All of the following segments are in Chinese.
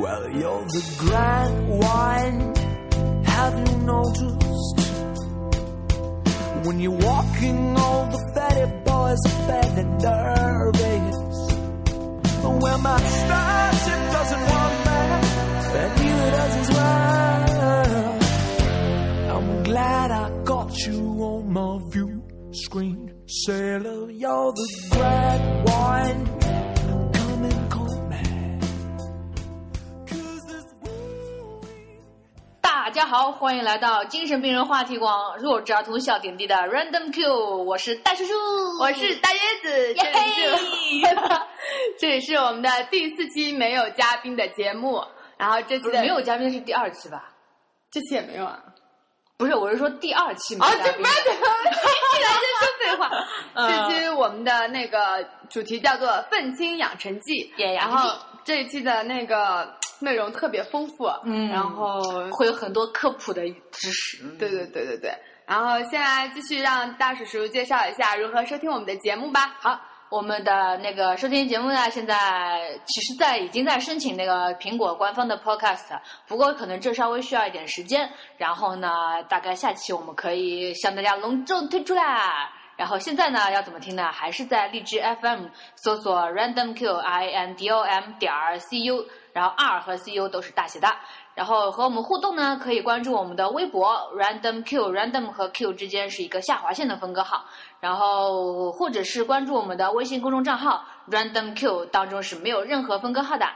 Well, you're the grand wine. Have you noticed? When you're walking, all the fatty boys are fat and nervous. Well, my starship doesn't want that, and neither does his wife. I'm glad I got you on my view screen. Sailor, you're the grand wine. 大家好，欢迎来到精神病人话题网弱智儿童小点滴的 Random Q，我是大叔叔，我是大椰子，这耶里是嘿，这里是我们的第四期没有嘉宾的节目，然后这期的没有嘉宾是第二期吧？这期也没有啊。不是，我是说第二期没哦，有嘉宾。这不要讲，一来就说废话。嗯 这期我们的那个主题叫做《愤青养成记》，耶养成记然后这一期的那个内容特别丰富，嗯然后会有很多科普的知识。对对对对对，然后现在继续让大叔叔介绍一下如何收听我们的节目吧。好，我们的那个收听节目呢，现在其实在已经在申请那个苹果官方的 Podcast，不过可能这稍微需要一点时间。然后呢，大概下期我们可以向大家隆重推出啦。然后现在呢，要怎么听呢？还是在荔枝 FM 搜索 Random Q I N D O M 点儿 C U，然后 R 和 C U 都是大写的。然后和我们互动呢，可以关注我们的微博 Random Q，Random 和 Q 之间是一个下划线的分割号，然后或者是关注我们的微信公众账号 Random Q，当中是没有任何分割号的。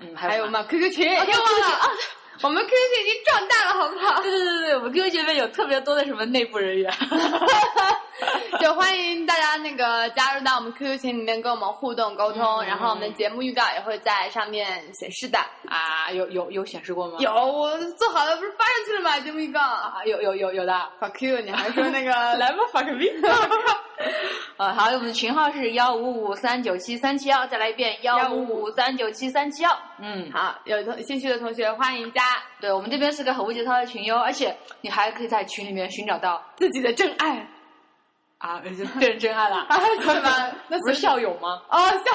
嗯，还有？还有我们 QQ 群，哦又忘了啊，我们 QQ 群已经壮大了，好不好？对对对对，我们 QQ 群里面有特别多的什么内部人员。就欢迎大家那个加入到我们 QQ 群里面跟我们互动沟通，嗯然后我们的节目预告也会在上面显示的。啊，有有有显示过吗？有，我做好了，不是发上去了吗？节目预告。啊，有有有有的。fuck you，你还说那个 来吧，发个逼！呃，好，我们的群号是幺五五三九七三七幺，再来一遍幺五五三九七三七幺。嗯，好，有同兴趣的同学欢迎加对我们这边是个很无节操的群哟，而且你还可以在群里面寻找到自己的真爱啊，就变成真爱了，啊，是吗？那不是校友吗？哦，笑。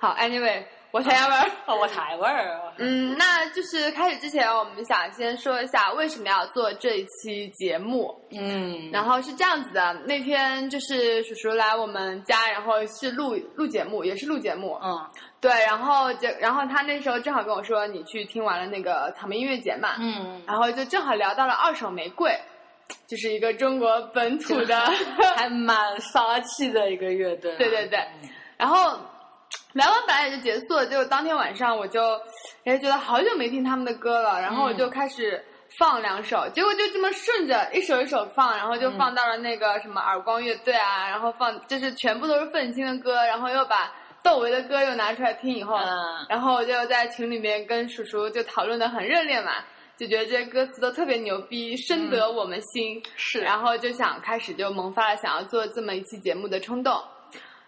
好，anyway，我才要玩。哦，我台湾儿。嗯，那就是开始之前，我们想先说一下为什么要做这一期节目。嗯，然后是这样子的，那天就是叔叔来我们家，然后是录录节目，也是录节目。嗯对，然后就然后他那时候正好跟我说，你去听完了那个草莓音乐节嘛，嗯，然后就正好聊到了二手玫瑰，就是一个中国本土的，还蛮骚气的一个乐队。对对对，然后聊完本来也就结束了，结果当天晚上我就也觉得好久没听他们的歌了，然后我就开始放两首，结果就这么顺着一首一首放，然后就放到了那个什么耳光乐队啊，然后放就是全部都是愤青的歌，然后又把窦唯的歌又拿出来听以后，嗯然后我就在群里面跟叔叔就讨论的很热烈嘛。就觉得这些歌词都特别牛逼，深得我们心，是。然后就想开始就萌发了想要做这么一期节目的冲动。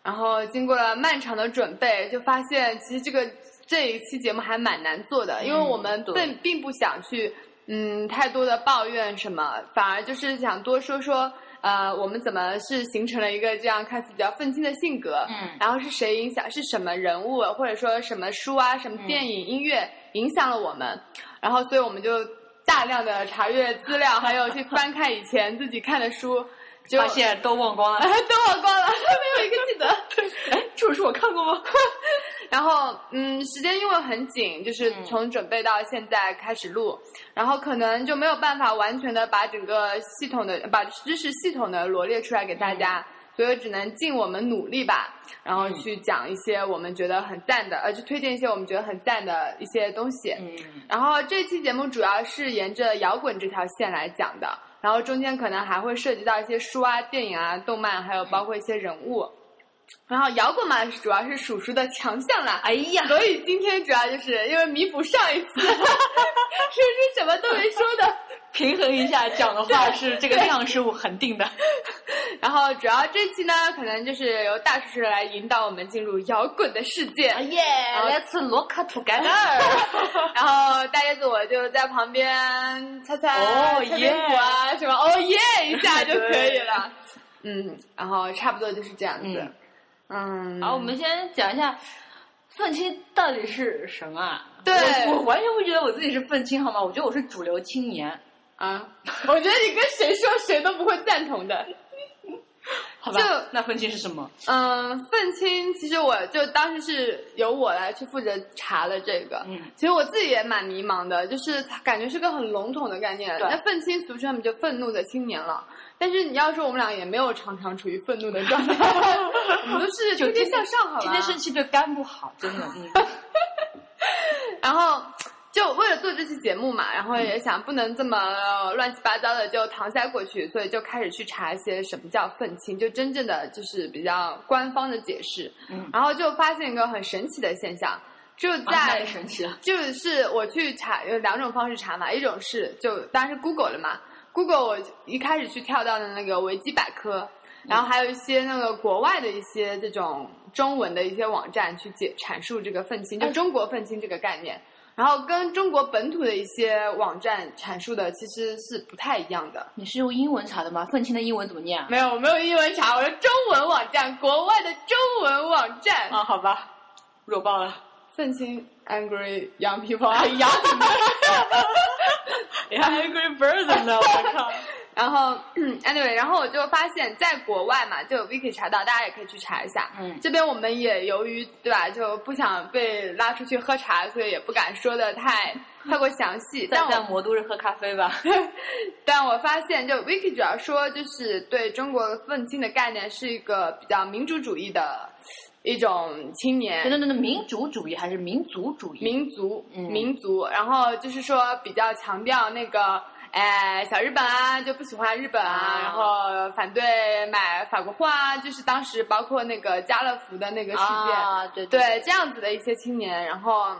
然后经过了漫长的准备，就发现其实这个这一期节目还蛮难做的，因为我们对。并并不想去嗯太多的抱怨什么，反而就是想多说说呃我们怎么是形成了一个这样看似比较愤青的性格，嗯。然后是谁影响，是什么人物或者说什么书啊、什么电影、音乐影响了我们，然后所以我们就大量的查阅资料，还有去翻看以前自己看的书。就发现都忘光了。都忘光了，没有一个记得。哎，这本书我看过吗？然后，嗯，时间因为很紧，就是嗯从准备到现在开始录，然后可能就没有办法完全的把整个系统的把知识系统的罗列出来给大家，所以只能尽我们努力吧，然后嗯去讲一些我们觉得很赞的，呃，去推荐一些我们觉得很赞的一些东西。嗯然后这期节目主要是沿着摇滚这条线来讲的，然后中间可能还会涉及到一些书啊、电影啊、动漫，还有包括一些人物。然后摇滚嘛，主要是叔叔的强项啦。哎呀，所以今天主要就是因为弥补上一次，叔叔什么都没说的。平衡一下讲的话是这个量是我恒定的。然后主要这期呢，可能就是由大叔叔来引导我们进入摇滚的世界。耶，Let's look together。然后大叶子我就在旁边猜猜哦猜边鼓啊什么哦耶一下就可以了。嗯，然后差不多就是这样子。嗯，好，我们先讲一下愤青到底是什么啊？对我我完全不觉得我自己是愤青，好吗？我觉得我是主流青年，啊，我觉得你跟谁说谁都不会赞同的。好吧？就那愤青是什么？嗯，愤青其实我就当时是由我来去负责查了这个，嗯，其实我自己也蛮迷茫的，就是感觉是个很笼统的概念。对那愤青俗称就愤怒的青年了，但是你要说我们俩也没有常常处于愤怒的状态，我们都是就天天向上，好吧？天天生气对肝不好，真的。嗯，然后就为了做这期节目嘛，然后也想不能这么呃乱七八糟的就搪塞过去，所以就开始去查一些什么叫愤青，就真正的就是比较官方的解释。嗯然后就发现一个很神奇的现象，就在也神奇了。就是我去查有两种方式查嘛，一种是就当然是 Google 了嘛，Google 我一开始去跳到的那个维基百科，然后还有一些那个国外的一些这种中文的一些网站去解阐述这个愤青，就中国愤青这个概念，然后跟中国本土的一些网站阐述的其实是不太一样的。你是用英文查的吗？愤青的英文怎么念啊？没有，我没有英文查，我是中文网站，国外的中文网站。啊，好吧，弱爆了。愤青 angry young people 你还 Angry Bird 呢？我靠！然后嗯 anyway，然后我就发现，在国外嘛，就有 wiki 查到，大家也可以去查一下。嗯这边我们也由于对吧，就不想被拉出去喝茶，所以也不敢说的太太过详细。在在魔都是喝咖啡吧？但我发现，就 Vicky 主要说就是对中国愤青的概念是一个比较民主主义的一种青年。等等等等，民主主义还是民族主义？民族，嗯。民族，然后就是说比较强调那个，哎，小日本啊，就不喜欢日本啊，啊。然后反对买法国货啊，就是当时包括那个家乐福的那个事件，啊，对对这样子的一些青年，然后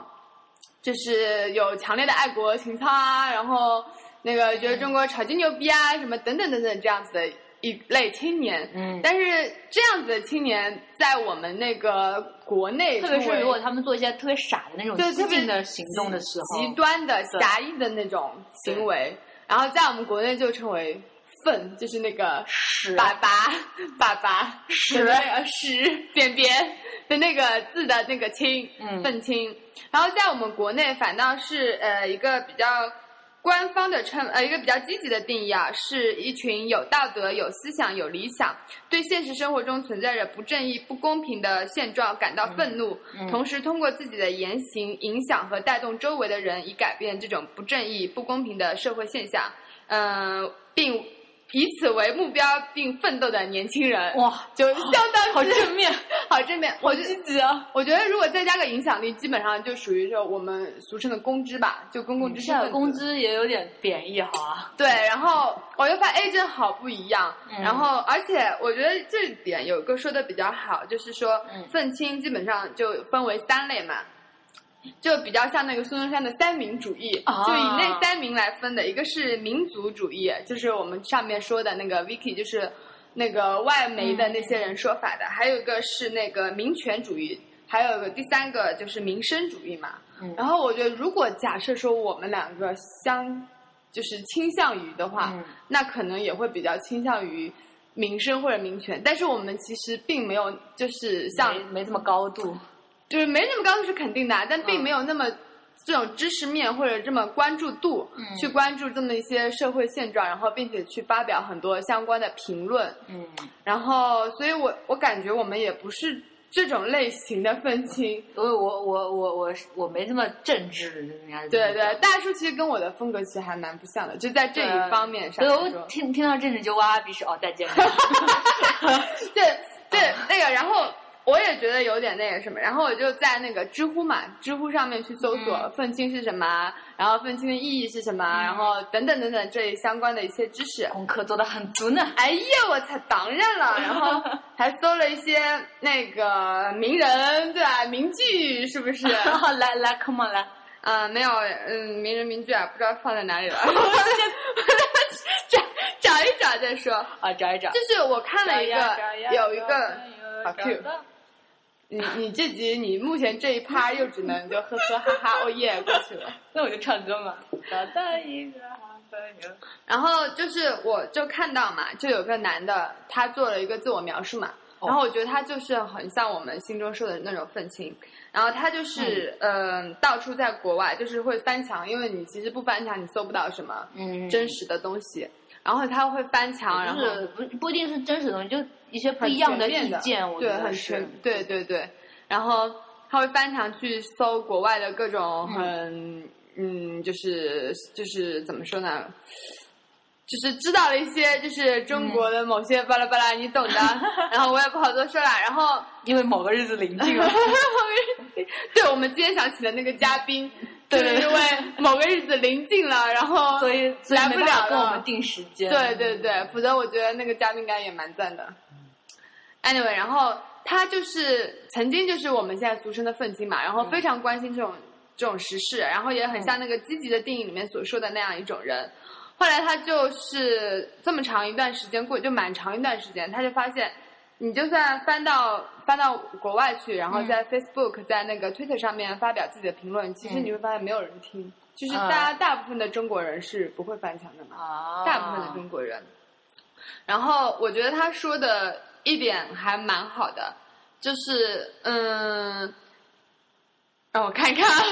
就是有强烈的爱国情操啊，然后那个觉得中国炒金牛逼啊，什么等等等等这样子的一类青年。嗯，但是这样子的青年，在我们那个国内特别是如果他们做一些特别傻的那种激进的行动的时候，极端的狭义的那种行为，然后在我们国内就称为粪，就是那个屎粑粑粑粑屎屎便便的那个字的那个青，嗯愤青。然后在我们国内反倒是呃一个比较。官方的称呃一个比较积极的定义啊，是一群有道德、有思想、有理想，对现实生活中存在着不正义、不公平的现状感到愤怒，嗯同时通过自己的言行影响和带动周围的人，以改变这种不正义、不公平的社会现象，嗯、并以此为目标并奋斗的年轻人，哇，就相当之好正面，好正面。我觉积极啊！我觉得如果再加个影响力，基本上就属于说我们俗称的公知吧，就公共知识现在分子。工资也有点贬义，好啊。对，然后我就发现，哎，真好不一样。嗯然后，而且我觉得这点有一个说的比较好，就是说嗯，愤青基本上就分为三类嘛，就比较像那个孙中山的三民主义，啊。就以那三民来分的，一个是民族主义，就是我们上面说的那个 Vicky，就是那个外媒的那些人说法的，还有一个是那个民权主义，还有一个第三个就是民生主义嘛。嗯。然后我觉得，如果假设说我们两个相就是倾向于的话，嗯那可能也会比较倾向于民生或者民权，但是我们其实并没有就是像没没这么高度，就是没那么高是肯定的啊，但并嗯没有那么这种知识面或者这么关注度、嗯去关注这么一些社会现状，然后并且去发表很多相关的评论，嗯，然后所以我我感觉我们也不是这种类型的愤青。我我我我我我没那么正直，应该是对对，大叔其实跟我的风格其实还蛮不像的，就在这一方面上对，我。听听到政治就哇哇鼻屎哦，再见。对对，那个，然后我也觉得有点那个什么，然后我就在那个知乎嘛，知乎上面去搜索嗯愤青是什么，然后愤青的意义是什么，然后等等等等这一相关的一些知识。功课做的很足呢。哎呀，我操，当然了，然后还搜了一些那个名人，对吧？名句是不是？来来，come on 来，嗯，没有，嗯，名人名句啊，不知道放在哪里了，找 找一找再说。啊，找一找。就是我看了一个有一个。找 fuck you 你你这集你目前这一趴又只能就呵呵哈哈哦耶过去了。那我就唱歌嘛。然后就是我就看到嘛，就有个男的他做了一个自我描述嘛，然后我觉得他就是很像我们心中说的那种愤青，然后他就是嗯、到处在国外就是会翻墙，因为你其实不翻墙你搜不到什么嗯，真实的东西，然后他会翻墙，然后不不一定是真实的东西，就一些不一样的意见，我觉对，得是很全，对对对。然后他会翻墙去搜国外的各种很嗯就是就是怎么说呢？就是知道了一些，就是中国的某些巴拉巴拉，你懂的。然后我也不好多说了。然后，因为某个日子临近了，对我们今天想起的那个嘉宾，对因为某个日子临近了，然后所以来不了了跟我们定时间。对对对，否则我觉得那个嘉宾应该也蛮赞的。Anyway，然后他就是曾经就是我们现在俗称的愤青嘛，然后非常关心这种、这种时事，然后也很像那个积极的电影里面所说的那样一种人。后来他就是这么长一段时间过，就蛮长一段时间，他就发现，你就算翻到翻到国外去，然后在 Facebook、在那个 Twitter 上面发表自己的评论，其实你会发现没有人听，就是大家大部分的中国人是不会翻墙的嘛。啊，大部分的中国人。然后我觉得他说的一点还蛮好的，就是嗯，让我看看啊，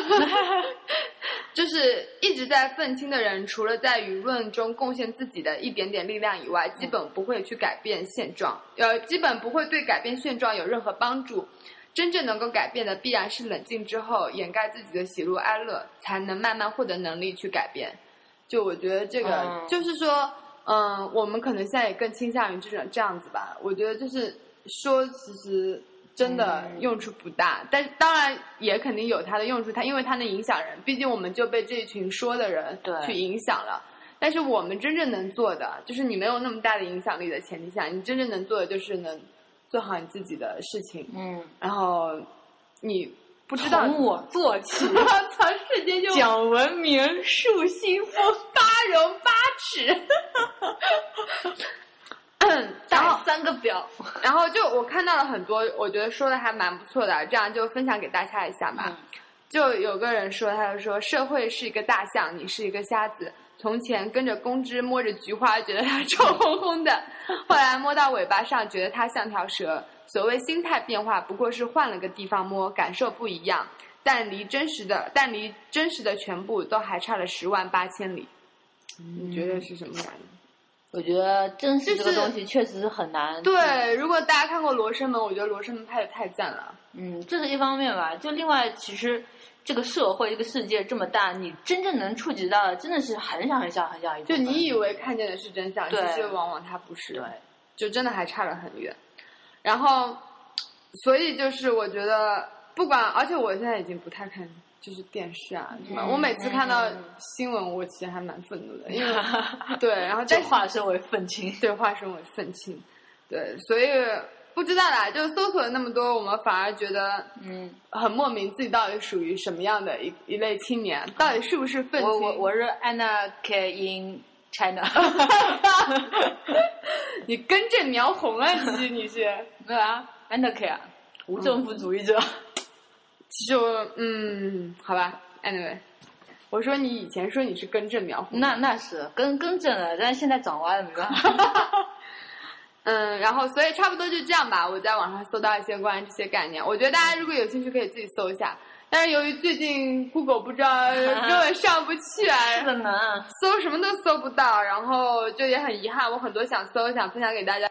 就是一直在愤青的人，除了在舆论中贡献自己的一点点力量以外，基本不会去改变现状，呃，基本不会对改变现状有任何帮助。真正能够改变的，必然是冷静之后掩盖自己的喜怒哀乐，才能慢慢获得能力去改变。就我觉得这个，嗯就是说，嗯，我们可能现在也更倾向于这种这样子吧。我觉得就是说，其实真的嗯。用处不大，但是当然也肯定有它的用处，它因为它能影响人，毕竟我们就被这一群说的人对。去影响了。但是我们真正能做的，就是你没有那么大的影响力的前提下，你真正能做的就是能做好你自己的事情，嗯，然后你不知道从我做起，我操，瞬讲文明，树新风，八荣八耻。然带后，三个表，然后就我看到了很多，我觉得说的还蛮不错的，这样就分享给大家一下吧。嗯就有个人说，他就说社会是一个大象，你是一个瞎子。从前跟着公知摸着菊花，觉得它臭烘烘的；后来摸到尾巴上，觉得它像条蛇。所谓心态变化，不过是换了个地方摸，感受不一样，但离真实的，但离真实的全部都还差了十万八千里。你觉得是什么感觉？我觉得真实这个东西确实是很难。，对，如果大家看过《罗生门》，我觉得《罗生门》拍的太赞了。嗯，这是一方面吧。就另外，其实这个社会、这个世界这么大，你真正能触及到的，真的是很小很小很小一。就你以为看见的是真相，其实往往它不是。对，就真的还差得很远。然后，所以就是我觉得，不管，而且我现在已经不太看就是电视啊什么。嗯我每次看到新闻，我其实还蛮愤怒的，因为 对，然后再化身为愤青。对化身为愤青，对，所以不知道啦，就搜索了那么多，我们反而觉得嗯，很莫名，自己到底属于什么样的一一类青年，到底是不是愤青？我我我是 Anarchy in China，你根正苗红啊，其实你是。对啊，Anarchy 啊，无政府主义者。其实我嗯，好吧，anyway，我说你以前说你是根正苗红，那那是根根正了，但是现在长歪了，没办法。嗯，然后所以差不多就这样吧。我在网上搜到一些关于这些概念，我觉得大家如果有兴趣可以自己搜一下。但是由于最近 Google 不知道 根本上不去啊，是的呢。搜什么都搜不到，然后就也很遗憾，我很多想搜想分享给大家。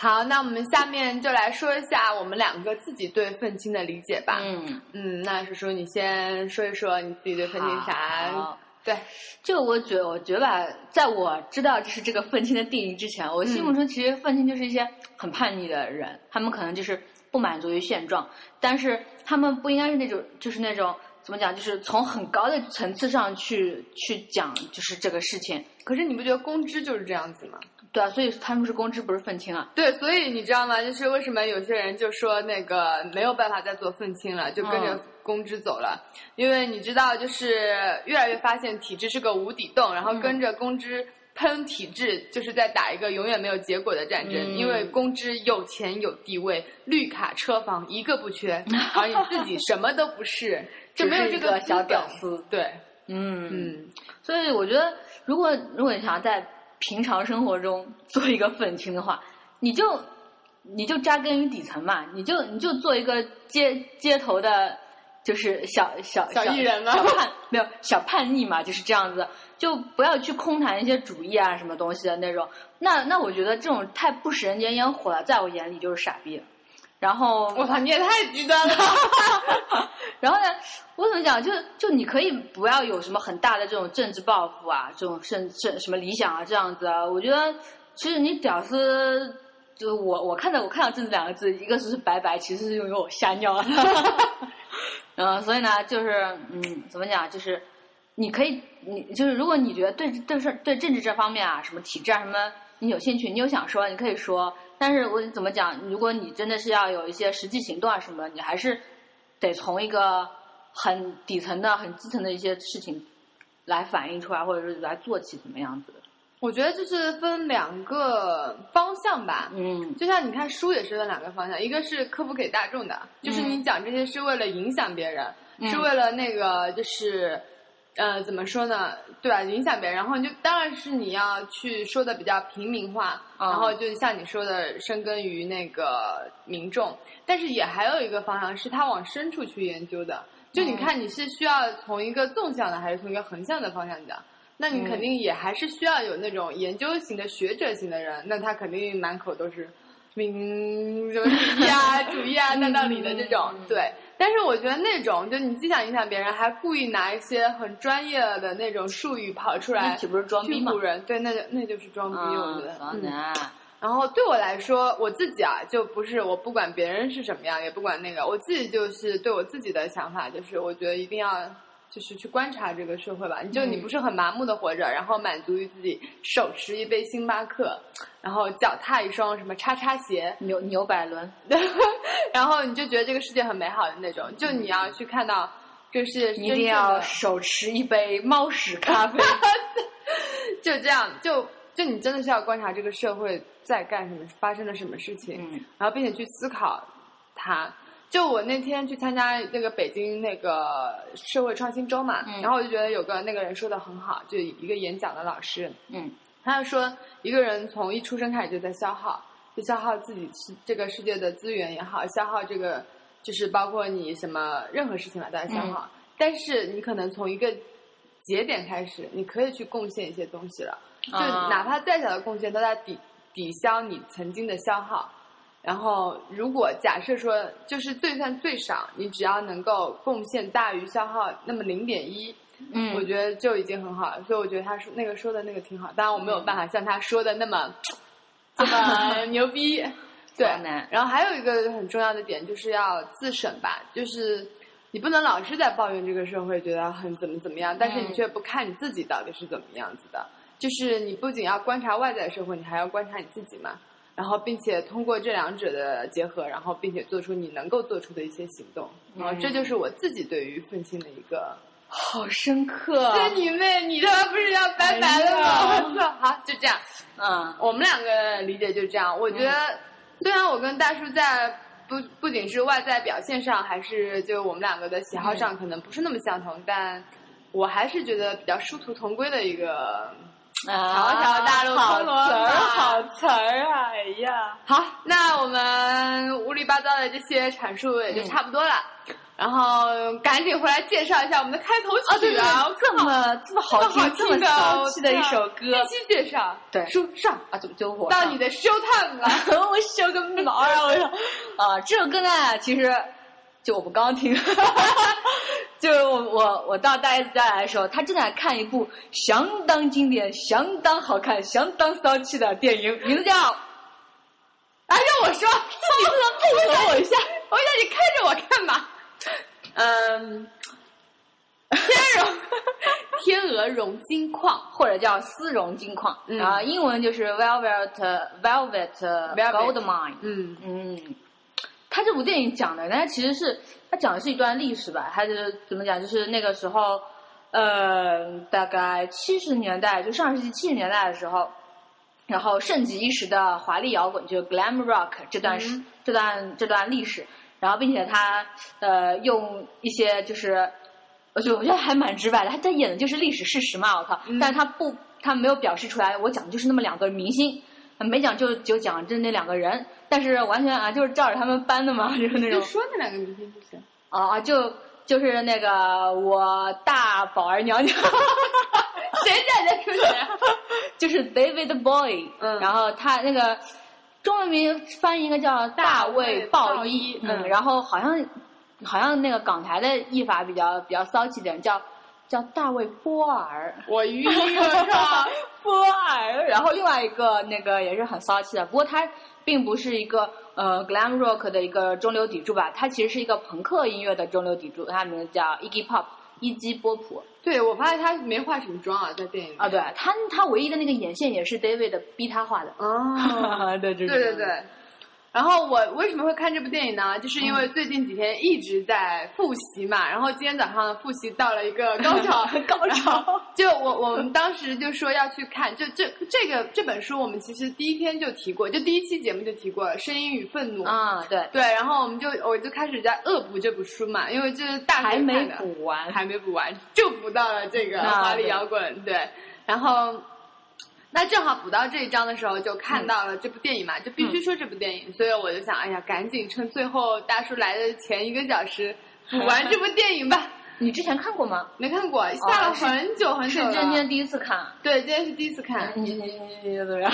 好，那我们下面就来说一下我们两个自己对愤青的理解吧。嗯，嗯，那叔叔你先说一说你自己对愤青啥？对，这个我觉我觉得吧，在我知道这是这个愤青的定义之前，我心目中其实愤青就是一些很叛逆的人，他们可能就是不满足于现状，但是他们不应该是那种就是那种怎么讲，就是从很高的层次上去去讲就是这个事情，可是你不觉得公知就是这样子吗？对啊，所以他们是公知不是愤青啊，对，所以你知道吗？就是为什么有些人就说那个没有办法再做愤青了，就跟着嗯公知走了，因为你知道，就是越来越发现体制是个无底洞，然后嗯跟着公知喷体制，就是在打一个永远没有结果的战争。嗯因为公知有钱有地位，绿卡车房一个不缺，而你自己什么都不是，就没有一个小屌丝。对，嗯嗯，所以我觉得，如果如果你想要在平常生活中做一个愤青的话，你就你就扎根于底层嘛，你就你就做一个街街头的，就是小小小艺人嘛小叛没有小叛逆嘛，就是这样子，就不要去空谈一些主义啊什么东西的那种。那那我觉得这种太不食人间烟火了，在我眼里就是傻逼。然后我操，你也太极端了。然后呢，我怎么讲？就就你可以不要有什么很大的这种政治抱负啊，这种甚甚什么理想啊，这样子啊。我觉得其实你屌丝，就是我我看到我看到“政治”两个字，一个是白白，其实是因为我吓尿了。嗯，所以呢，就是嗯，怎么讲？就是你可以，你就是如果你觉得对对事对政治这方面啊，什么体制啊，什么你有兴趣，你有想说，你可以说。但是我怎么讲？如果你真的是要有一些实际行动啊什么，你还是得从一个很底层的、很基层的一些事情来反映出来，或者是来做起，怎么样子的？我觉得就是分两个方向吧。嗯就像你看书也是分两个方向，一个是科普给大众的，就是你讲这些是为了影响别人，嗯是为了那个就是，呃，怎么说呢？对吧？影响别人，然后你就当然是你要去说的比较平民化，嗯然后就像你说的，深耕于那个民众。但是也还有一个方向是他往深处去研究的，就你看你是需要从一个纵向的还是从一个横向的方向讲。那你肯定也还是需要有那种研究型的学者型的人，那他肯定满口都是民什么主义啊、主义啊、大道理的这种，对。但是我觉得那种，就你既想影响别人，还故意拿一些很专业的那种术语跑出来，那岂不是装逼吗人？对，那就那就是装逼，我觉得。然后对我来说，我自己啊，就不是我不管别人是什么样，也不管那个，我自己就是对我自己的想法，就是我觉得一定要就是去观察这个社会吧。你就你嗯不是很麻木的活着，然后满足于自己手持一杯星巴克，然后脚踏一双什么叉叉鞋，牛牛百伦，然后你就觉得这个世界很美好的那种。就你要去看到这个世界是你一定要手持一杯猫屎咖啡。就这样，就就你真的是要观察这个社会在干什么，发生了什么事情。嗯然后并且去思考它。就我那天去参加那个北京那个社会创新周嘛，嗯然后我就觉得有个那个人说的很好，就一个演讲的老师，嗯他就说一个人从一出生开始就在消耗，就消耗自己是这个世界的资源也好，消耗这个就是包括你什么任何事情嘛都在消耗。但是你可能从一个节点开始，你可以去贡献一些东西了，就啊哪怕再小的贡献都在抵抵消你曾经的消耗。然后，如果假设说，就是最算最少，你只要能够贡献大于消耗那么零点一，嗯，我觉得就已经很好了。所以我觉得他说那个说的那个挺好，当然我没有办法像他说的那么、这么牛逼。对，然后还有一个很重要的点就是要自省吧，就是你不能老是在抱怨这个社会，觉得很怎么怎么样，但是你嗯却不看你自己到底是怎么样子的。就是你不仅要观察外在社会，你还要观察你自己嘛。然后，并且通过这两者的结合，然后并且做出你能够做出的一些行动。然后，这就是我自己对于愤青的一个。好深刻。这你妹，你他妈不是要拜拜了吗？我操！好，就这样。嗯我们两个理解就这样。我觉得，虽然我跟大叔在不不仅是外在表现上，还是就我们两个的喜好上可能不是那么相同，但我还是觉得比较殊途同归的一个。啊，条条大路通罗，马好词儿啊！哎呀，好，那我们乌里八糟的这些阐述也就差不多了。然后赶紧回来介绍一下我们的开头曲啊，对对啊！对，这么这么好听、这么的骚气的一首歌，必须介绍。对书上啊，怎么就我到你的 show time 了。我 show 个毛呀！我说！啊，这首歌呢，其实就我们刚刚听，就是我我我到大 S 家来的时候，他正在看一部相当经典、相当好看、相当骚气的电影，名字叫 啊，让我说，你不能配合我一下？我想你看着我看吧？嗯，天荣，天鹅绒金矿，或者叫丝绒金矿，嗯然后英文就是 velvet velvet gold mine。嗯嗯，他这部电影讲的，呢，其实是他讲的是一段历史吧，他就是怎么讲，就是那个时候，呃，大概七十年代，就上世纪七十年代的时候，然后盛极一时的华丽摇滚，就是 glam rock 这段时、嗯这段这段历史，然后并且他呃用一些就是。我觉得我觉得还蛮直白的，他他演的就是历史事实嘛，我靠！嗯但是他不，他没有表示出来，我讲的就是那么两个明星，没讲就就讲这那两个人，但是完全啊就是照着他们搬的嘛，就是那种就说那两个明星就行。啊就就是那个我大宝儿娘娘，谁在在说谁？就是 David Boy，嗯然后他那个中文名翻译应该叫大卫鲍伊，嗯嗯，然后好像好像那个港台的译法比较比较骚气点，叫叫大卫波尔。我晕了，波尔，然后另外一个那个也是很骚气的，不过他并不是一个呃 glam rock 的一个中流砥柱吧，他其实是一个朋克音乐的中流砥柱，他名字叫 Iggy Pop，伊基波普。对我发现他没化什么妆啊，在电影里。啊，对他他唯一的那个眼线也是 David 逼他画的，哦，对对对对对。然后我为什么会看这部电影呢？就是因为最近几天一直在复习嘛，然后今天早上复习到了一个高潮，高潮。就我我们当时就说要去看，就这这个这本书，我们其实第一天就提过，就第一期节目就提过了，《声音与愤怒》啊，对，对，然后我们就我就开始在恶补这部书嘛，因为就是大学还没补完，还没补完，就补到了这个啊华丽摇滚，对，然后。那正好补到这一章的时候，就看到了这部电影嘛，就必须说这部电影，所以我就想，哎呀，赶紧趁最后大叔来的前一个小时补完这部电影吧。你之前看过吗？没看过，下了很久很久了。是今天第一次看。对，今天是第一次看。你你你你怎么样？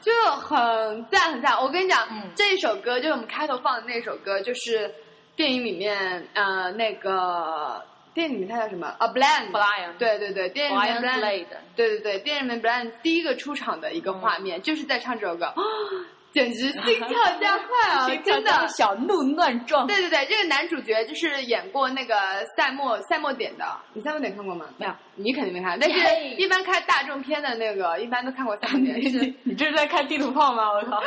就很赞很赞。我跟你讲，嗯这一首歌就是我们开头放的那首歌，就是电影里面呃那个电影里面它叫什么？A Blind。Blind 对对对，电影里面 Blind。对对对，电影里面 Blind 第一个出场的一个画面，就是在唱这首歌，哦简直心跳加快啊！真的。小鹿乱撞。对对对，这个男主角就是演过那个赛末赛末点的，你赛末点看过吗？没有，你肯定没看。但是一般看大众片的那个，一般都看过赛末点。你这是在看地图炮吗？我靠！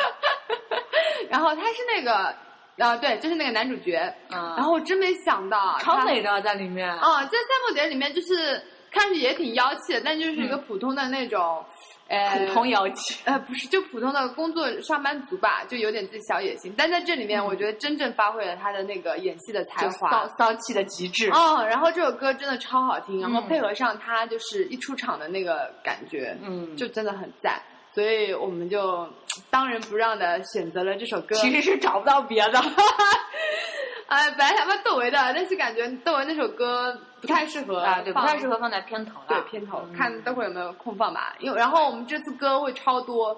然后他是那个，啊对，就是那个男主角。啊然后我真没想到，超美的在里面。啊，这赛默点里面就是看上去也挺妖气的，但就是一个普通的那种，呃，普通妖气。呃，不是，就普通的工作上班族吧，就有点自己小野心。但在这里面，我觉得真正发挥了他的那个演戏的才华。骚骚气的极致。哦，然后这首歌真的超好听，然后嗯配合上他就是一出场的那个感觉，嗯就真的很赞。所以我们就当仁不让的选择了这首歌。其实是找不到别的。哎，本来想放窦唯的，但是感觉窦唯那首歌不太适合啊，对，不太适合放在片头了。对片头，嗯看待会儿有没有空放吧。因为然后我们这次歌会超多，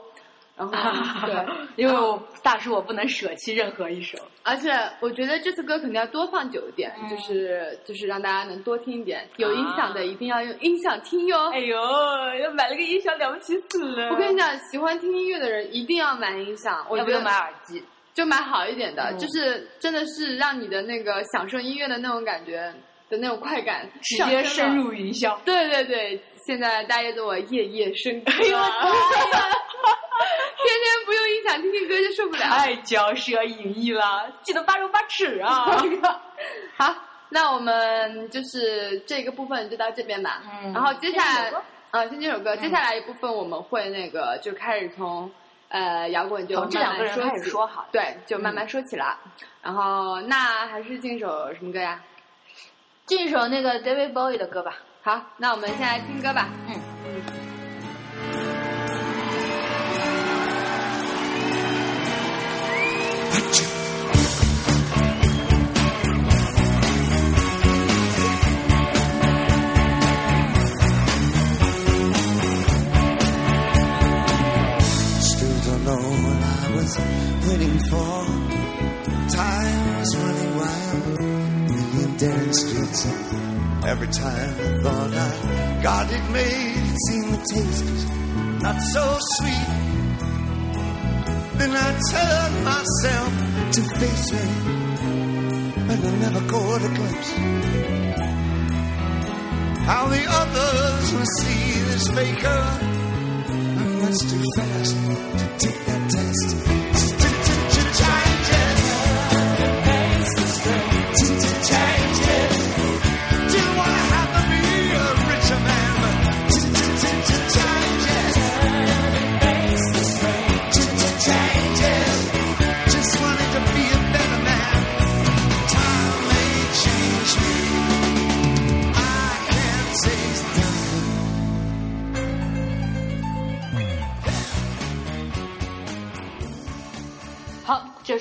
然后 对，因为我大叔我不能舍弃任何一首。而且我觉得这次歌肯定要多放久一点，嗯就是就是让大家能多听一点。有音响的一定要用音响听哟。哎呦，要买了个音响了不起死了！我跟你讲，喜欢听音乐的人一定要买音响，我觉得要不就买耳机。就买好一点的，嗯就是真的是让你的那个享受音乐的那种感觉的那种快感直接深。入云霄。对对对，现在大家都我夜夜笙歌，哎呦我 天天不用音响听听歌就受不了。太骄奢淫逸了，记得八荣八耻啊！好，那我们就是这个部分就到这边吧。嗯然后接下来啊，先这首歌，接下来一部分我们会那个就开始从呃摇滚就从这两个人开始说好对，就慢慢说起了。然后那还是进首什么歌呀？进一首那个 David Bowie 的歌吧。好，那我们现在来听歌吧。嗯。Every time I thought I got it made, it seemed the taste was not so sweet. Then I turned myself to face me, and I never caught a glimpse. How the others will see this faker. I'm much too fast to take that test.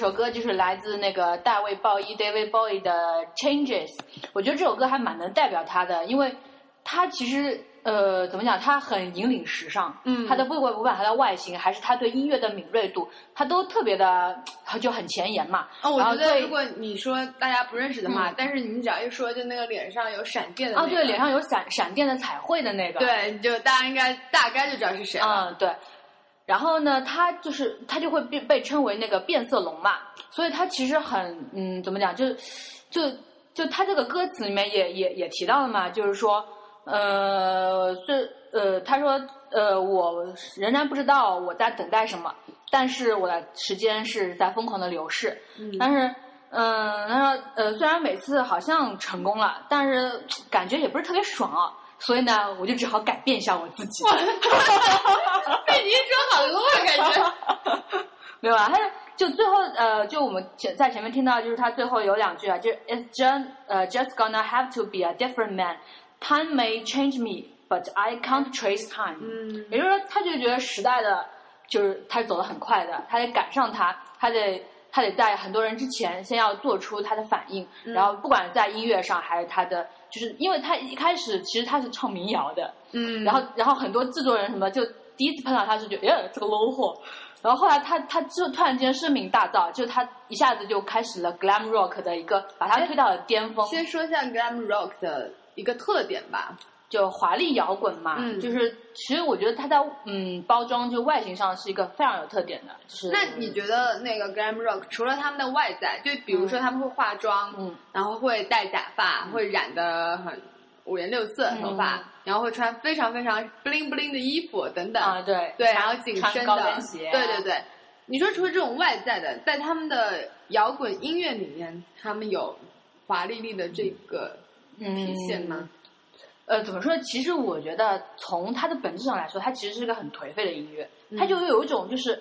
首歌就是来自那个大卫鲍伊 David Bowie 的 Changes。我觉得这首歌还蛮能代表他的，因为他其实呃怎么讲，他很引领时尚。嗯他的不管不管他的外形，还是他对音乐的敏锐度，他都特别的就很前沿嘛。哦，我觉得如果你说大家不认识的话，嗯但是你只要一说，就那个脸上有闪电的、那啊，个，对，脸上有闪闪电的彩绘的那个。对，你就大家应该大概就知道是谁了。嗯，对。然后呢，他就是他就会被被称为那个变色龙嘛，所以他其实很嗯，怎么讲，就就就他这个歌词里面也也也提到了嘛，就是说，呃，是呃，他说呃，我仍然不知道我在等待什么，但是我的时间是在疯狂的流逝，嗯。但是。嗯，他说，呃，虽然每次好像成功了，但是感觉也不是特别爽啊，所以呢，我就只好改变一下我自己。被你一说好多了，感觉。没有啊，他就最后呃，就我们前在前面听到，就是他最后有两句啊，就是 It's just 呃 just gonna have to be a different man. Time may change me, but I can't trace time. 嗯也就是说，他就觉得时代的就是他走得很快的，他得赶上他，他得他得在很多人之前先要做出他的反应，嗯然后不管在音乐上还是他的，就是因为他一开始其实他是唱民谣的，嗯然后然后很多制作人什么就第一次碰到他是觉得，耶，这个 low 货。然后后来他他就突然间声名大噪，就他一下子就开始了 glam rock 的一个，把他推到了巅峰，先说一下 glam rock 的一个特点吧。就华丽摇滚嘛。嗯。就是其实我觉得它在嗯包装就外形上是一个非常有特点的，就是那你觉得那个 glam rock 除了他们的外在，就比如说他们会化妆，嗯。然后会戴假发，会染的很五颜六色头发，嗯。然后会穿非常非常 bling bling 的衣服等等，啊对。对，然后紧身的。跟鞋啊。对对对。你说除了这种外在的，在他们的摇滚音乐里面，他们有华丽丽的这个体现吗？嗯呃，怎么说？其实我觉得从它的本质上来说，它其实是个很颓废的音乐，它就有一种就是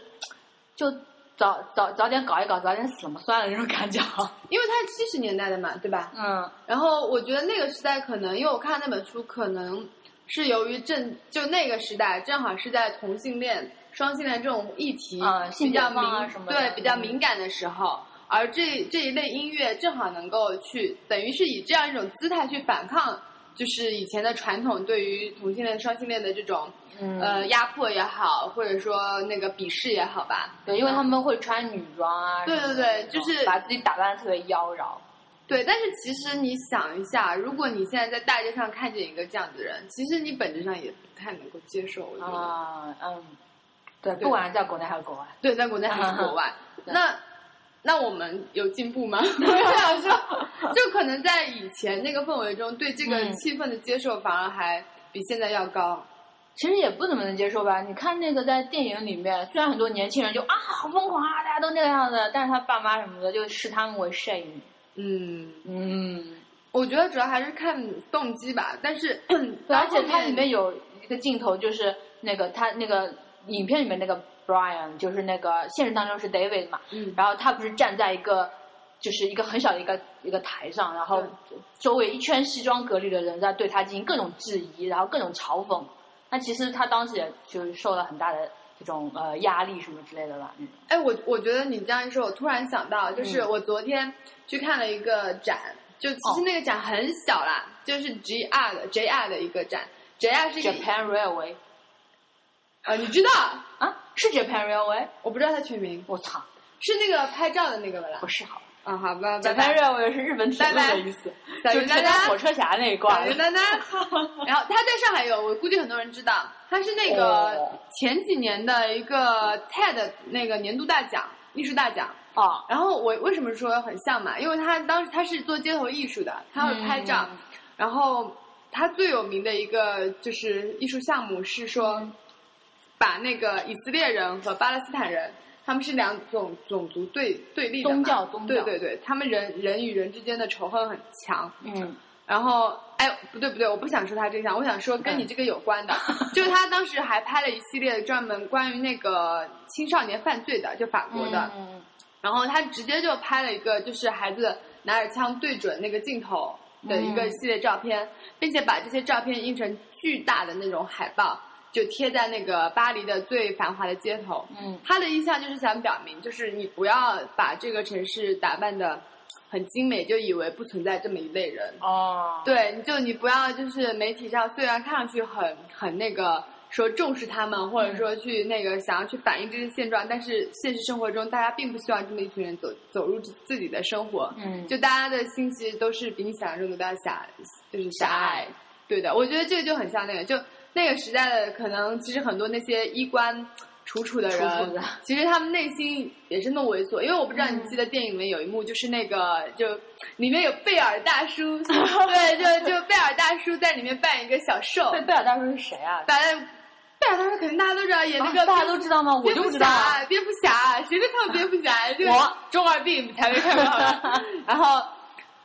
就早早早点搞一搞，早点死了嘛算了那种感觉。因为它是七十年代的嘛，对吧？嗯然后我觉得那个时代可能，因为我看那本书，可能是由于正就那个时代正好是在同性恋、双性恋这种议题比较敏、放啊什么的对比较嗯敏感的时候，而这这一类音乐正好能够去等于是以这样一种姿态去反抗，就是以前的传统对于同性恋、双性恋的这种、嗯呃压迫也好，或者说那个鄙视也好吧。对，因为他们会穿女装啊，对对对就是把自己打扮的特别妖娆。对，但是其实你想一下，如果你现在在大街上看见一个这样子的人，其实你本质上也不太能够接受。啊，嗯，对，对不管是在国内还是国外，对，在国内还是国外，那那我们有进步吗？我想说，就可能在以前那个氛围中，对这个嗯气氛的接受反而还比现在要高。其实也不怎么能接受吧。你看那个在电影里面，虽然很多年轻人就啊好疯狂啊，大家都那个样子，但是他爸妈什么的就视他们为 shame。嗯，嗯，我觉得主要还是看动机吧。但是，而且它里面有一个镜头，就是那个他那个影片里面那个 Brian，就是那个现实当中是 David 嘛，嗯。然后他不是站在一个就是一个很小的一个一个台上，然后周围一圈西装革履的人在对他进行各种质疑，然后各种嘲讽。那其实他当时也就是受了很大的这种呃压力什么之类的吧，那种。哎，我我觉得你这样一说，我突然想到，就是嗯。我昨天去看了一个展，就其实哦。那个展很小啦，就是 GR 的 JR 的一个展，JR 是一个 Japan Railway 呃，你知道？啊，是 Japan Railway？我不知道它全名，我操，是那个拍照的那个吧啦不？是好。啊，好吧，Japan，Railway 是日本铁路的意思，就是鱼丹丹火车侠那一挂的。小鱼丹丹。然后他在上海有，我估计很多人知道，他是那个哦前几年的一个 TED 那个年度大奖，艺术大奖。哦，然后我为什么说很像嘛？因为他当时他是做街头艺术的，他会拍照，嗯然后他最有名的一个就是艺术项目是说，嗯把那个以色列人和巴勒斯坦人，他们是两种种族对对立的嘛宗教宗教对对对，他们人人与人之间的仇恨很强。嗯然后，哎，不对不对，我不想说他这项，我想说跟你这个有关的，就是他当时还拍了一系列专门关于那个青少年犯罪的，就法国的。嗯然后他直接就拍了一个，就是孩子拿着枪对准那个镜头的一个系列照片，并且把这些照片印成巨大的那种海报，就贴在那个巴黎的最繁华的街头。嗯他的意向就是想表明，就是你不要把这个城市打扮的很精美，就以为不存在这么一类人。哦，对，你就你不要就是媒体上虽然看上去很很那个说重视他们，或者说去那个想要去反映这些现状，但是现实生活中大家并不希望这么一群人走走入自自己的生活。嗯，就大家的心其实都是比你想象中的都要狭，就是狭隘。对的，我觉得这个就很像那个，就那个时代的可能，其实很多那些衣冠楚楚的人，楚楚的其实他们内心也是那么猥琐。因为我不知道你嗯记得电影里面有一幕，就是那个就里面有贝尔大叔，对，就就贝尔大叔在里面扮演一个小受，贝贝尔大叔是谁啊？反正贝尔大叔肯定大家都知道，演那个、啊大家都知道吗？我就不知道蝙蝠侠，谁没看过蝙蝠侠？就是我中二病才没看过。然后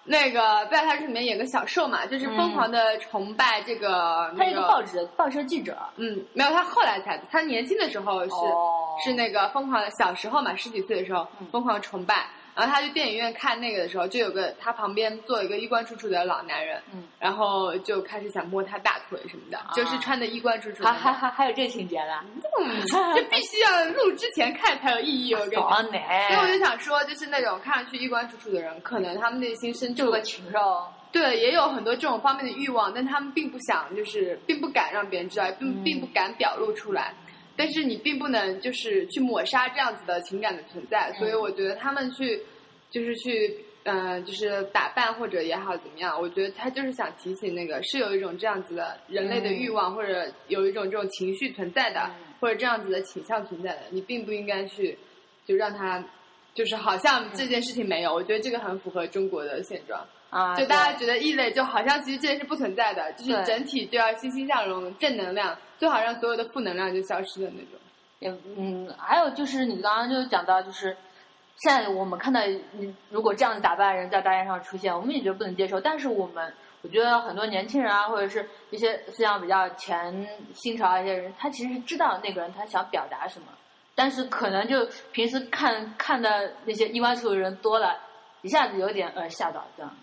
那个贝尔大叔里面演个小受嘛，就是疯狂的崇拜这个、他是一个报纸报社记者。嗯，没有，他后来才，他年轻的时候是、哦是那个疯狂的，小时候嘛，十几岁的时候嗯疯狂崇拜。然后他去电影院看那个的时候，就有个他旁边坐一个衣冠楚楚的老男人，嗯，然后就开始想摸他大腿什么的，就是穿的衣冠楚楚的还。还还还有这情节呢？嗯，这必须要录之前看才有意义，我跟你讲。爽呢！所以我就想说，就是那种看上去衣冠楚楚的人，可能他们内心深处就个禽兽。对也有很多这种方面的欲望，但他们并不想，就是并不敢让别人知道，并嗯并不敢表露出来。但是你并不能就是去抹杀这样子的情感的存在，所以我觉得他们去就是去嗯、呃就是打扮或者也好怎么样，我觉得他就是想提醒那个是有一种这样子的人类的欲望，或者有一种这种情绪存在的，嗯或者这样子的倾向存在的，你并不应该去就让他就是好像这件事情没有，我觉得这个很符合中国的现状。啊，就大家觉得异类，就好像其实这件事不存在的，就是整体就要欣欣向荣、正能量，最好让所有的负能量就消失的那种。也嗯，还有就是你刚刚就讲到，就是现在我们看到你如果这样子打扮的人在大街上出现，我们也觉得不能接受。但是我们我觉得很多年轻人啊，或者是一些思想比较前新潮的一些人，他其实是知道那个人他想表达什么，但是可能就平时看看的那些衣冠楚楚的人多了，一下子有点呃吓到这样。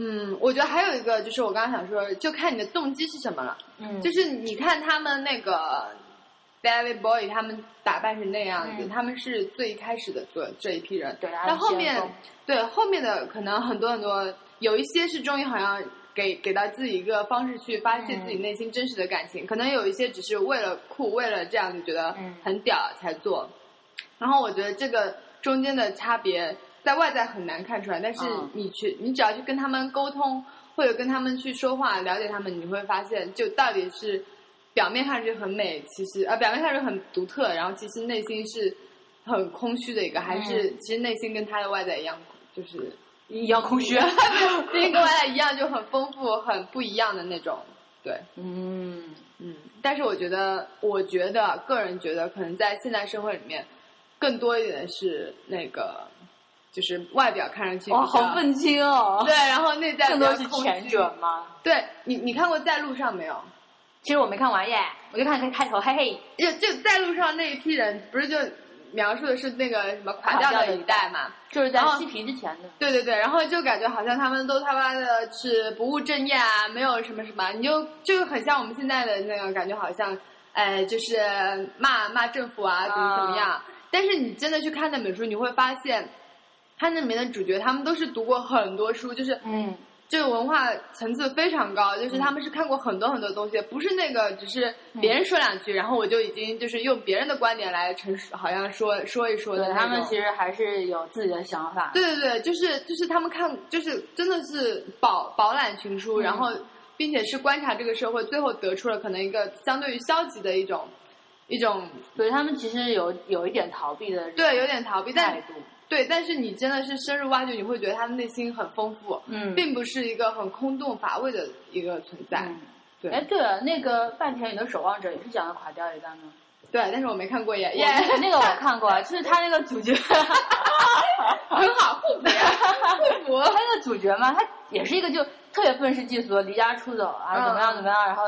嗯，我觉得还有一个就是我刚刚想说，就看你的动机是什么了。嗯，就是你看他们那个 David Bowie 他们打扮成那样子，嗯他们是最一开始的做这一批人。对，但后面对后面的可能很多很多，有一些是终于好像给给到自己一个方式去发泄嗯自己内心真实的感情，可能有一些只是为了酷，为了这样子觉得嗯很屌才做。然后我觉得这个中间的差别在外在很难看出来，但是嗯你去你只要去跟他们沟通，或者跟他们去说话，了解他们，你会发现就到底是表面看上去很美，其实呃表面看上去很独特，然后其实内心是很空虚的一个，还是其实内心跟他的外在一样，就是一样空虚。内心跟外在一样，就很丰富、很不一样的那种。对，嗯，嗯，但是我觉得，我觉得个人觉得，可能在现代社会里面，更多一点的是那个，就是外表看上去哇，好愤青哦。对，然后内在更多是前虚者吗？对你，你看过《在路上》没有？其实我没看完耶，我就看开开头，嘿嘿。就就在路上那一批人，不是就描述的是那个什么垮掉的一代嘛？就是在嬉皮之前的。对对对，然后就感觉好像他们都他妈的是不务正业啊，没有什么什么，你就就很像我们现在的那个感觉，好像，哎，就是骂骂政府啊，怎么怎么样。但是你真的去看那本书，你会发现，他那里面的主角他们都是读过很多书，就是嗯，这个文化层次非常高，就是他们是看过很多很多东西，不是那个只是别人说两句，然后我就已经就是用别人的观点来陈述，好像说说一说的。他们其实还是有自己的想法。对对对，就是就是他们看，就是真的是饱饱览群书，嗯然后并且是观察这个社会，最后得出了可能一个相对于消极的一种一种对他们其实有有一点逃避的对有点逃避，但态度。对，但是你真的是深入挖掘，你会觉得他的内心很丰富，嗯，并不是一个很空洞乏味的一个存在。嗯对哎，对了，那个半田里的守望者也是讲的垮掉一代吗？对，但是我没看过耶，我耶，那个我看过，就是他那个主角，很好，互补呀，互补。他那个主角嘛，他也是一个就特别愤世嫉俗，离家出走啊，嗯怎么样怎么样，然后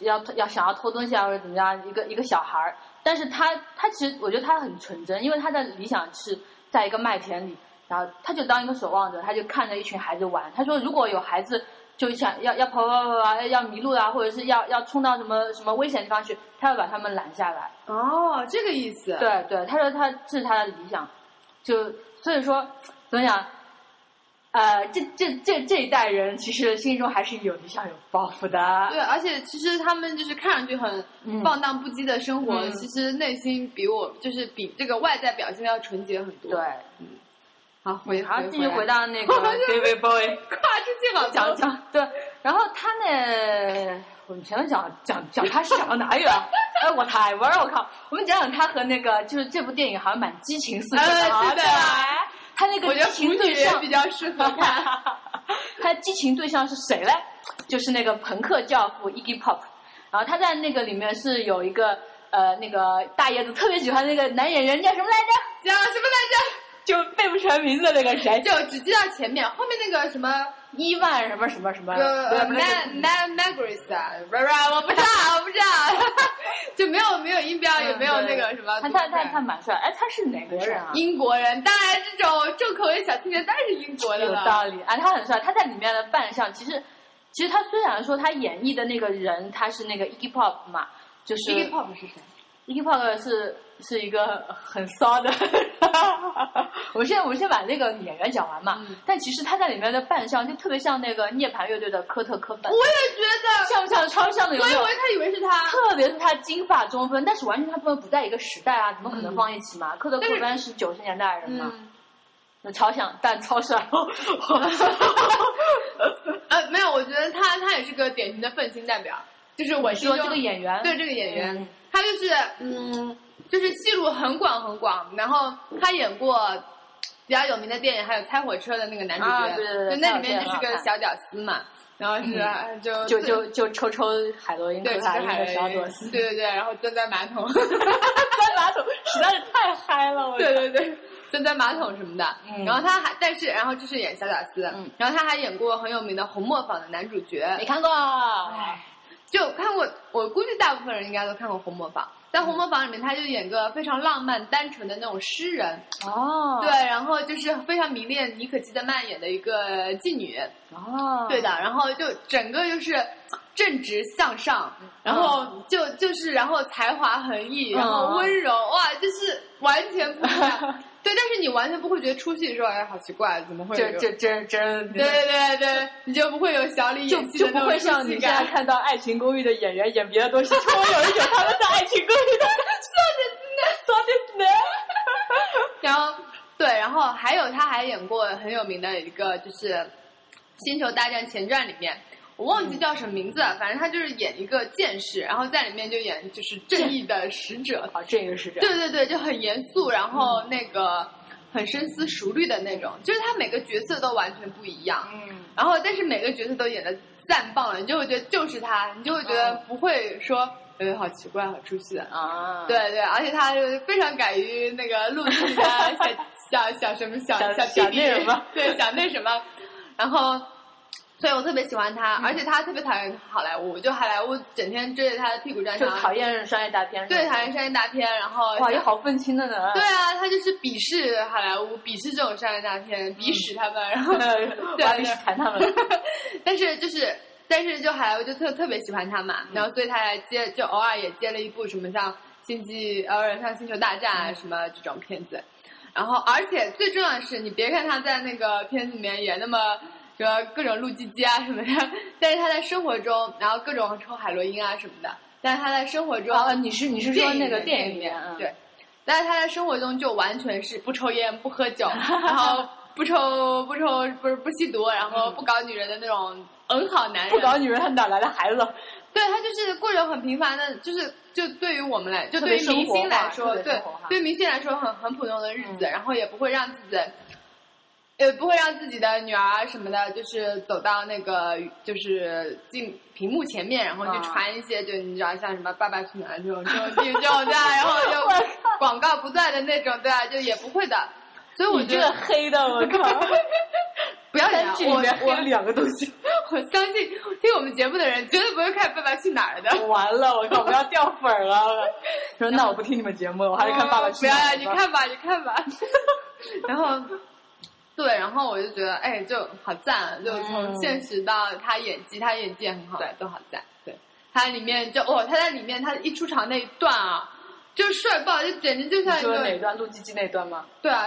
要要想要偷东西啊或者怎么样，一个一个小孩儿，但是他他其实我觉得他很纯真，因为他的理想是在一个麦田里，然后他就当一个守望者，他就看着一群孩子玩，他说如果有孩子。就想要要跑跑跑啊要要迷路啊，或者是要要冲到什么什么危险地方去，他要把他们拦下来。哦，这个意思。对对，他说他这是他的理想，就所以说怎么讲？呃，这这这这一代人其实心中还是有理想、有抱负的。对，而且其实他们就是看上去很放荡不羁的生活，嗯其实内心比我就是比这个外在表现要纯洁很多。对，，嗯好回好，继续回到到那个 David Bowie。跨出去好讲讲对，然后他呢，我们前面讲讲讲他是讲到哪里了？哎，我台湾儿，我靠！我们讲讲他和那个，就是这部电影好像蛮激情四射的对吧他那个我觉得激情对象比较适合 他。他激情对象是谁嘞？就是那个朋克教父 Iggy Pop，然后他在那个里面是有一个呃那个大爷子特别喜欢那个男演员叫什么来着？叫什么来着就背不出来名字的那个谁，就只记到前面，后面那个什么伊万什么什么什么，呃对不对 Mag Mag Magris 啊，不是，我不知道，我不知道，就没有没有音标，也没有那个什么。他他他他蛮帅，哎，他是哪国人啊？英国人，当然这种重口味小青年当然是英国的有了。道理啊，他很帅，他在里面的扮相其实，其实他虽然说他演绎的那个人他是那个 Iggy Pop 嘛，就是 Iggy Pop 是谁？Iggy Pop 是是一个很骚的，我们先我们先把那个演员讲完嘛，嗯。但其实他在里面的扮相就特别像那个涅槃乐队的科特·科本。我，也觉得，像不像超像的有没有？我以为？他以为是他。特别是他金发中分，但是完全他们不在一个时代啊，怎么可能放一起嘛？科特·科本是九十年代人嘛，嗯，那超像，但超帅。呃，没有，我觉得他他也是个典型的愤青代表，就是我心中你说这个演员，对这个演员，嗯他就是嗯，就是戏路很广很广，然后他演过比较有名的电影，还有《猜火车》的那个男主角，啊对对对就那里面就是个小屌丝嘛，然后是、就就就就抽抽海洛因、对，可其实还卡因对对对，然后钻钻马桶，钻马桶实在是太嗨了，我对对对，钻钻马桶什么的。嗯。然后他还，但是然后就是演小屌丝，嗯。然后他还演过很有名的《红磨坊》的男主角，没看过，就看过，我估计大部分人应该都看过《红磨坊》。在《红磨坊》里面，他就演个非常浪漫、单纯的那种诗人，哦，对，然后就是非常迷恋妮可基德曼演的一个妓女，哦，对的，然后就整个就是正直向上，然后就就是然后才华横溢，然后温柔，哇，就是完全不一样。对，但是你完全不会觉得出戏的时候，哎，好奇怪，怎么会有？这这真真对对对，你就不会有小李就演戏就不会像你现在。看到《爱情公寓》的演员演别的东西，突然有一种他们在《爱情公寓》的 说的呢，然后对，然后还有他还演过很有名的一个就是《星球大战前传》里面，我忘记叫什么名字了，反正他就是演一个剑士，然后在里面就演就是正义的使者。啊，正义的使者，对对对，就很严肃，然后那个很深思熟虑的那种，就是他每个角色都完全不一样，嗯，然后但是每个角色都演的赞棒了，你就会觉得就是他，你就会觉得不会说。呃，好奇怪，好出戏，啊，对对，而且他就非常敢于那个录自己的小 小小什么小小小那什么，对小那什么，然后，所以我特别喜欢他，而且他特别讨厌好莱坞，就好莱坞整天追着他的屁股转场，就讨厌商业大片，对讨厌商业大片，然后哇，也好愤青的呢，对啊，他就是鄙视好莱坞，鄙视这种商业大片，鄙视他们，然 后我还必须谈他们，但是就是，但是就好莱坞就特特别喜欢他嘛，然后所以他还接就偶尔也接了一部什么像星际，偶尔像星球大战啊什么这种片子，然后而且最重要的是，你别看他在那个片子里面也那么。什么各种露鸡鸡啊什么的，但是他在生活中，然后各种抽海洛因啊什么的，但是他在生活中，啊，你是你是说那个电电影里面，啊，对，但是他在生活中就完全是不抽烟、不喝酒，然后不抽不抽不是不吸毒，然后不搞女人的那种很好男人。不搞女人，他哪来的孩子？对他就是过着很平凡的，就是就对于我们来，就对于明星来说，对对明星来说很很普通的日子，嗯然后也不会让自己的。也不会让自己的女儿啊什么的，就是走到那个就是进屏幕前面，然后去啊传一些，就你知道像什么《爸爸去哪儿》这种这种这种对啊，然后就 广告不断的那种，对啊，就也不会的。所以我觉得黑的，我靠！不要脸单，剧里我我两个东西，我相信听我们节目的人绝对不会看《爸爸去哪儿》的。完了，我靠，我要掉粉儿了。说那我不听你们节目了，我还是看《爸爸去哪儿》不要呀，你看吧，你看吧。然后，对，然后我就觉得，哎，就好赞，就从嗯现实到他演技，他演技也很好，对都好赞。对，他里面就哦，他在里面他一出场那一段啊，就帅爆，就简直就像一个哪段录鸡鸡那段吗？对啊，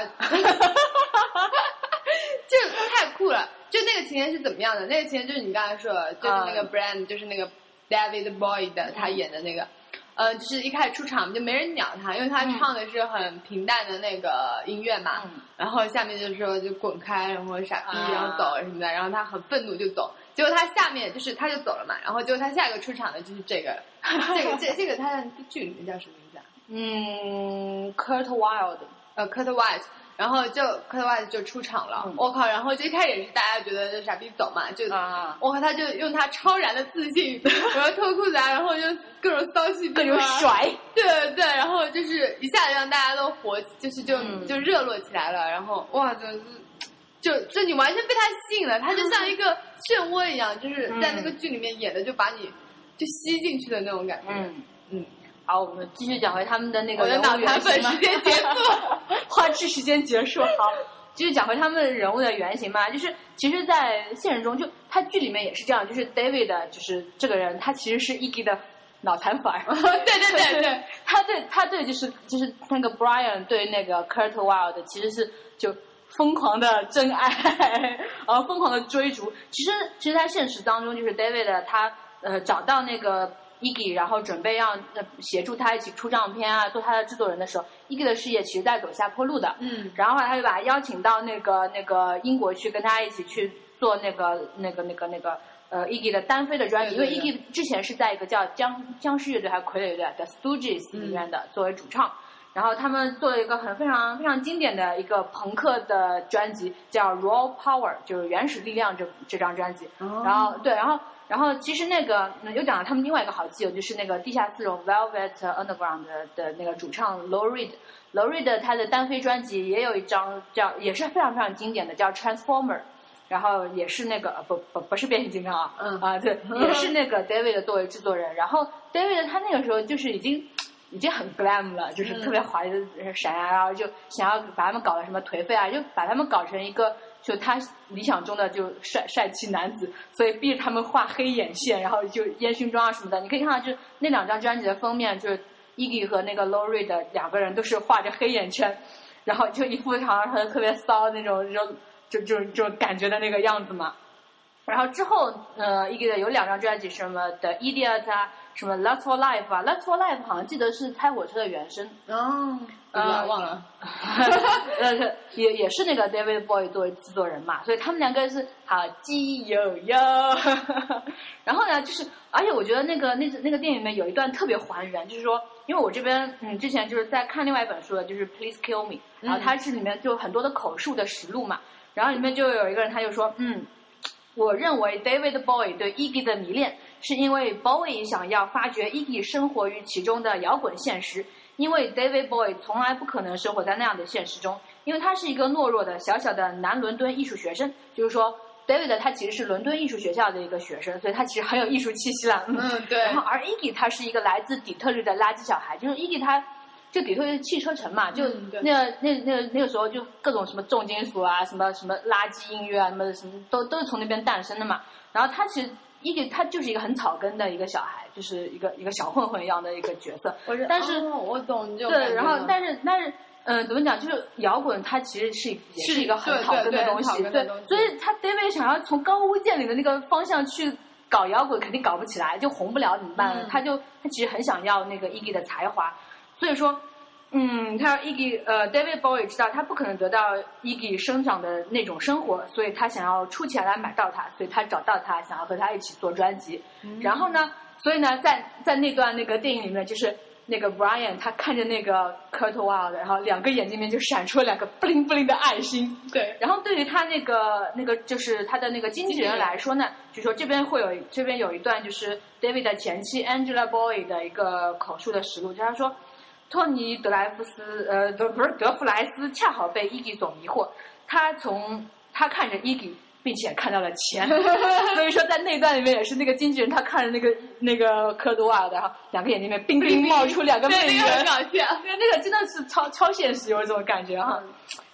就太酷了。就那个情节是怎么样的？那个情节就是你刚才说的，就是那个嗯 Brand，、就是那个 David Boyd 他演的那个，呃，就是一开始出场就没人鸟他，因为他嗯唱的是很平淡的那个音乐嘛。嗯然后下面就说就滚开，然后傻逼，啊然后走什么的，然后他很愤怒就走。结果他下面就是他就走了嘛，然后结果他下一个出场的就是这个，这个这这个他在剧里面叫什么名字啊？嗯，Kurt Wild，呃，Kurt White，然后就 Kurt White 就出场了，嗯我靠！然后就一开始也是大家觉得这傻逼走嘛，就啊，我靠，他就用他超然的自信，然后脱裤子啊，然后就各种骚气各种甩，对对，然后就是一下子让大家都火，就是就、嗯就热络起来了，然后哇，就是就就你完全被他吸引了，他就像 一个漩涡一样，就是在那个剧里面演的，就把你就吸进去的那种感觉。嗯。嗯，好，我们继续讲回他们的那个人物我的脑残原型嘛粉时间结束。花痴时间结束。好，继续讲回他们人物的原型嘛，就是其实，在现实中，就他剧里面也是这样，就是 David，就是这个人，他其实是 Iggy 的脑残粉儿。对对对 对，他对他对就是就是那个 Brian 对那个 Kurt Wild 其实是就疯狂的真爱，然后疯狂的追逐。其实其实，在现实当中，就是 David 他呃找到那个 Iggy，然后准备要呃协助他一起出唱片啊，做他的制作人的时候，Iggy 的事业其实在走下坡路的。嗯然后他就把他邀请到那个那个英国去，跟他一起去做那个那个那个那个呃 Iggy 的单飞的专辑，因为 Iggy 之前是在一个叫僵僵尸乐队还是傀儡乐队 The Stooges 里面的、作为主唱。然后他们做了一个很非常非常经典的一个朋克的专辑，叫《Raw Power》，就是原始力量这这张专辑。哦然后对，然后然后其实那个嗯又讲了他们另外一个好基友，就是那个地下丝绒 Velvet Underground 的的那个主唱 Low Reed。Low Reed 他的单飞专辑也有一张叫也是非常非常经典的，叫 Transformer。然后也是那个呃不不不是变形金刚啊，嗯啊对，也是那个 David 作为制作人。然后 David 他那个时候就是已经已经很 glam 了，就是特别华丽的闪啊，然后就想要把他们搞得什么颓废啊，就把他们搞成一个就他理想中的就帅帅气男子，所以逼着他们画黑眼线，然后就烟熏妆啊什么的。你可以看到，就是那两张专辑的封面，就是 Iggy 和那个 Lowry 的两个人都是画着黑眼圈，然后就一副好像很特别骚那种就就就就感觉的那个样子嘛。然后之后，呃，Iggy 的有两张专辑，什么的 Idiot 啊，什么 Lust for Life 啊，Lust for Life 好像记得是猜火车的原声，哦，呃忘了。呃，是也也是那个 David Bowie 作为制作人嘛，所以他们两个是好基友哟。然后呢，就是而且我觉得那个那那个电影里面有一段特别还原，就是说，因为我这边嗯之前就是在看另外一本书的，就是 Please Kill Me，然后它是里面就很多的口述的实录嘛，然后里面就有一个人他就说，嗯。我认为 David Bowie 对 Iggy 的迷恋，是因为 Bowie 想要发掘 Iggy 生活于其中的摇滚现实。因为 David Bowie 从来不可能生活在那样的现实中，因为他是一个懦弱的小小的南伦敦艺术学生。就是说，David 他其实是伦敦艺术学校的一个学生，所以他其实很有艺术气息了。嗯，对然后，而 Iggy 他是一个来自底特律的垃圾小孩，就是 Iggy 他，就底特律汽车城嘛，就那个那那个那个时候就各种什么重金属啊，什么什么垃圾音乐啊，什么什么都都是从那边诞生的嘛。然后他其实 Iggy 他就是一个很草根的一个小孩，就是一个一个小混混一样的一个角色。我但是哦我懂你这种对，然后但是但是。嗯，怎么讲？就是摇滚，它其实是也是是一个很草根对对的东西，草根的东西所以他 David 想要从高屋建瓴的那个方向去搞摇滚，肯定搞不起来，就红不了，怎么办呢？嗯他就他其实很想要那个 Iggy 的才华，所以说，嗯，他 Iggy 呃 David Bowie 知道他不可能得到 Iggy 生长的那种生活，所以他想要出钱来买到他，所以他找到他，想要和他一起做专辑。嗯然后呢，所以呢，在在那段那个电影里面，就是那个 Brian 他看着那个 Kurt Wild，然后两个眼睛里面就闪出了两个布灵布灵的爱心。对，然后对于他那个那个就是他的那个经纪人来说呢，就说这边会有这边有一段就是 David 的前妻 Angelababy 的一个口述的实录，就是他说，托尼德莱夫斯呃不不是德弗莱斯恰好被伊迪所迷惑，他从他看着伊迪。并且看到了钱，所以说在那段里面也是那个经纪人，他看着那个那个科多瓦的，然后两个眼睛里面冰冰冒出两个美对，那个很元，搞笑。对，那个真的是超超现实，有一种感觉哈。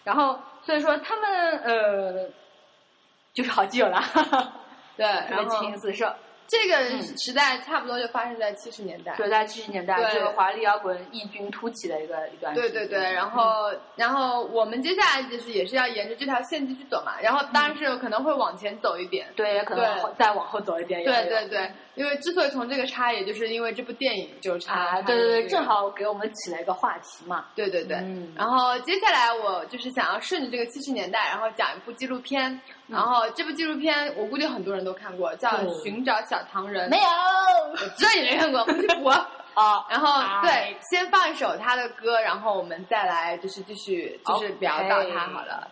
然后，所以说他们呃，就是好基友啦，对，然后情四射。这个嗯时代差不多就发生在七十年代。对，在七十年代，对这个华丽摇滚异军突起的一个一段。对对对，然后然后我们接下来就是也是要沿着这条线继续走嘛，然后当然是可能会往前走一点。对，也可能再往后走一点也对。对对，因为之所以从这个插，也就是因为这部电影就插啊，对对对，正好给我们起了一个话题嘛。对对对，嗯然后接下来我就是想要顺着这个七十年代，然后讲一部纪录片。然后这部纪录片我估计很多人都看过，叫嗯《寻找小唐人》。没有我知道你没看过，回去补。啊，然后哎对，先放一首他的歌，然后我们再来就是继续就是聊到他好了。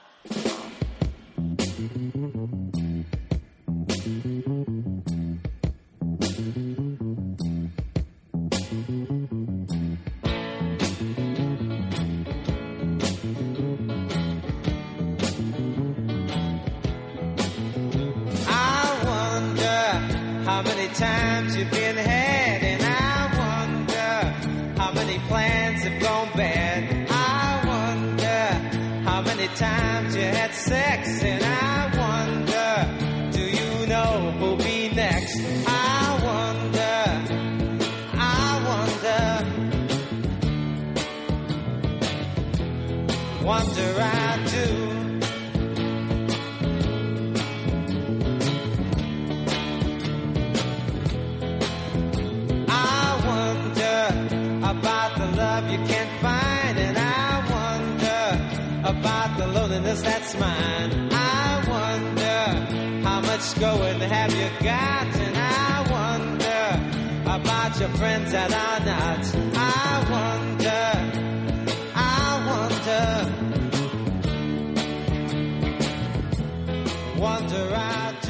The loneliness that's mine. I wonder how much going have you got, and I wonder about your friends that are not. I wonder, I wonder, wonder I do.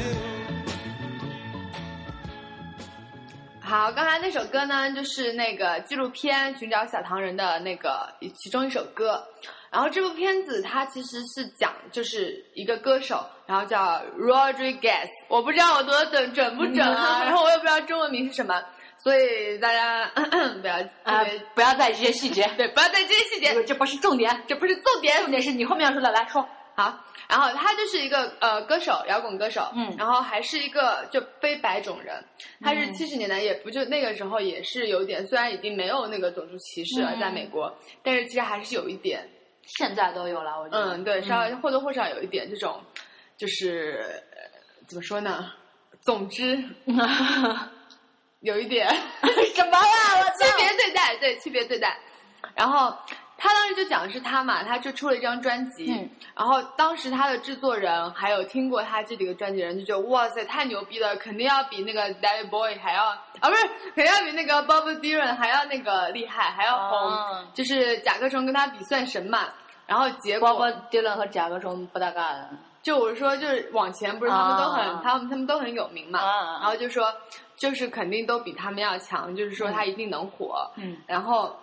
好，刚才那首歌呢，就是那个纪录片《寻找小唐人》的那个其中一首歌。然后这部片子它其实是讲就是一个歌手，然后叫 Rodriguez，我不知道我读的准准不准啊，嗯 然后我也不知道中文名是什么，所以大家 不要特啊、，不要在意这些细节，对，不要在意这些细节，这不是重点，这不是重点，重点是你后面要说的，来说。好，然后他就是一个呃歌手，摇滚歌手，嗯然后还是一个就非白种人，他是嗯七十年代也不就那个时候也是有点，虽然已经没有那个种族歧视了，嗯在美国，但是其实还是有一点，现在都有了，我觉得。嗯，对，稍微或多或少有一点这种，就是、呃怎么说呢？总之 有一点 什么呀？我 区别对待，对区别对待。然后他当时就讲的是他嘛，他就出了一张专辑，嗯。然后当时他的制作人还有听过他这几个专辑的人就觉得哇塞太牛逼了，肯定要比那个 David Bowie 还要啊不是，肯定要比那个 Bob Dylan 还要那个厉害，还要红，哦。就是甲壳虫跟他比算神嘛。然后结果包括 Dylan 和甲壳虫不搭嘎的。就我说，就是往前不是他们都很，啊他们他们都很有名嘛，啊然后就说，就是肯定都比他们要强，就是说他一定能火，嗯。然后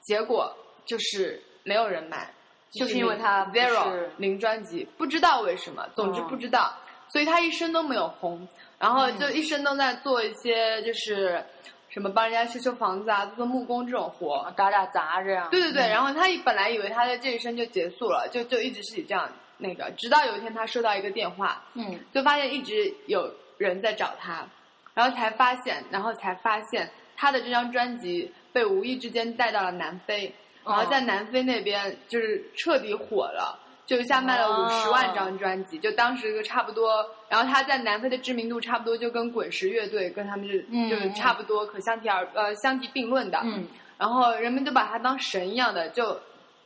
结果就是没有人买，就是因为他 zero 零专辑，不知道为什么，总之哦不知道，所以他一生都没有红，然后嗯。就一生都在做一些就是什么帮人家修修房子啊，做做木工这种活，打打杂这样。对对对，嗯。然后他本来以为他的这一生就结束了，就就一直是以这样那个，直到有一天他收到一个电话，嗯。就发现一直有人在找他，然后才发现，然后才发现他的这张专辑被无意之间带到了南非，哦然后在南非那边就是彻底火了。就一下卖了五哦十万张专辑，就当时就差不多，然后他在南非的知名度差不多就跟滚石乐队跟他们就、嗯就是差不多，可相提而呃相提并论的。嗯然后人们就把他当神一样的就，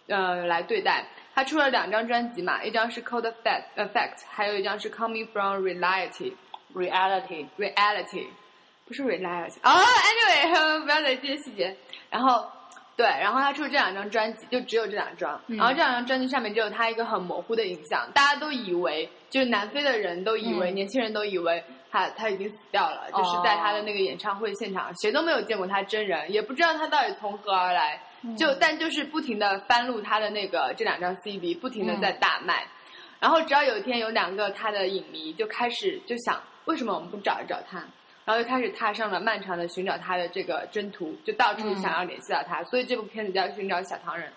呃来对待。他出了两张专辑嘛，一张是 Cold Effect Effect，还有一张是 Coming from Reality，reality。Reality，不是 Reality 啊、Anyway，不要在意这些细节。然后对，然后他出了这两张专辑，就只有这两张。嗯然后这两张专辑上面只有他一个很模糊的影像，大家都以为，就是南非的人都以为，嗯年轻人都以为他他已经死掉了，就是在他的那个演唱会现场，谁都没有见过他真人，也不知道他到底从何而来。就但就是不停的翻录他的那个这两张 CD，不停的在大卖。然后只要有一天有两个他的影迷就开始就想，为什么我们不找一找他？然后就开始踏上了漫长的寻找他的这个征途，就到处想要联系到他。所以这部片子叫《寻找小唐人》。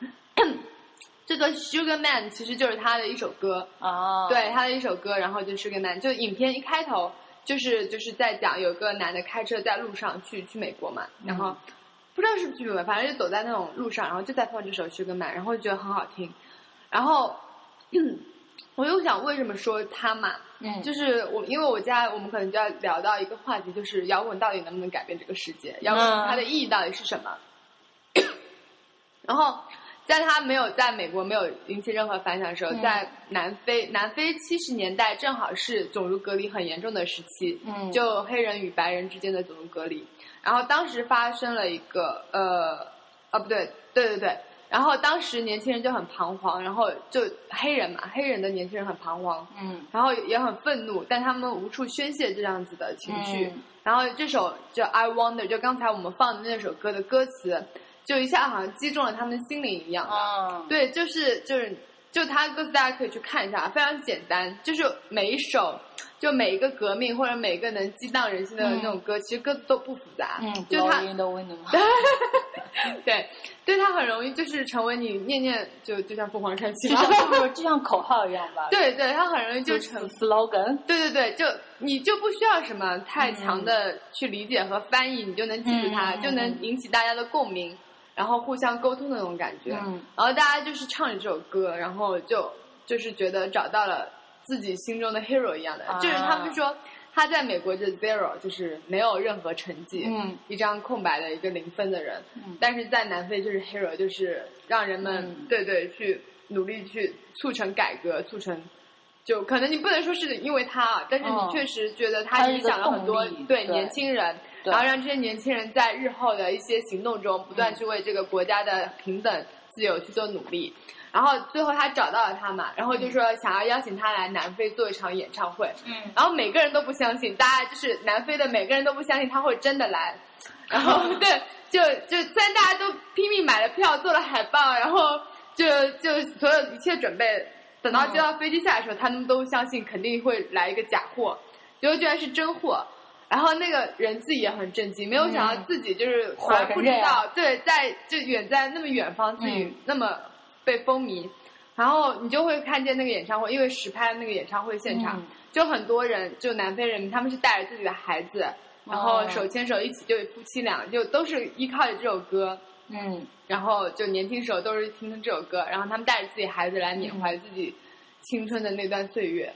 这个 Sugar Man 其实就是他的一首歌，啊，对他的一首歌，然后就是 Sugar Man，就影片一开头就是就是在讲有个男的开车在路上去去美国嘛，然后不知道是不是去美国，反正就走在那种路上，然后就在放这首 Sugar Man，然后就觉得很好听，然后。我又想为什么说他嘛，嗯，就是我，因为我家我们可能就要聊到一个话题，就是摇滚到底能不能改变这个世界？摇滚嗯它的意义到底是什么？然后，在他没有在美国没有引起任何反响的时候，嗯在南非，南非七十年代正好是种族隔离很严重的时期，嗯就黑人与白人之间的种族隔离。然后当时发生了一个呃，啊不对，对对对。然后当时年轻人就很彷徨，然后就黑人嘛，黑人的年轻人很彷徨，嗯然后也很愤怒，但他们无处宣泄这样子的情绪。嗯然后这首就《I Wonder》，就刚才我们放的那首歌的歌词，就一下好像击中了他们的心灵一样的。啊，对，就是就是就他的歌词，大家可以去看一下，非常简单，就是每一首，就每一个革命或者每一个能激荡人心的嗯那种歌，其实歌词都不复杂。嗯，就他 对对他很容易就是成为你念念就就像凤凰传奇就嘛。像就 就像口号一样吧，，对对，他很容易就成 slogan，对对对，就你就不需要什么太强的去理解和翻译，你就能记住它，就能引起大家的共鸣，然后互相沟通的那种感觉。嗯然后大家就是唱着这首歌，然后就就是觉得找到了自己心中的 hero 一样的，啊就是他们说他在美国就是 zero，就是没有任何成绩，嗯。一张空白的一个零分的人，嗯。但是在南非就是 hero，就是让人们、嗯。对对去努力去促成改革，促成。就可能你不能说是因为他啊，但是嗯你确实觉得他影响了很多对年轻人，然后让这些年轻人在日后的一些行动中不断去为这个国家的平等自由去做努力。然后最后他找到了他嘛，然后就说想要邀请他来南非做一场演唱会，嗯。然后每个人都不相信，大家就是南非的每个人都不相信他会真的来，然后对，就就虽然大家都拼命买了票，做了海报，然后就就所有一切准备，等到接到飞机下来的时候，他们都相信肯定会来一个假货，结果居然是真货。然后那个人自己也很震惊，没有想到自己就是火从来不知道，对，在就远在那么远方，自己嗯。那么被风靡，然后你就会看见那个演唱会，因为实拍那个演唱会现场，嗯。就很多人，就南非人民，他们是带着自己的孩子，然后哦手牵手一起，就夫妻俩，就都是依靠着这首歌，嗯。然后就年轻时候都是听这首歌，然后他们带着自己孩子来缅怀自己青春的那段岁月，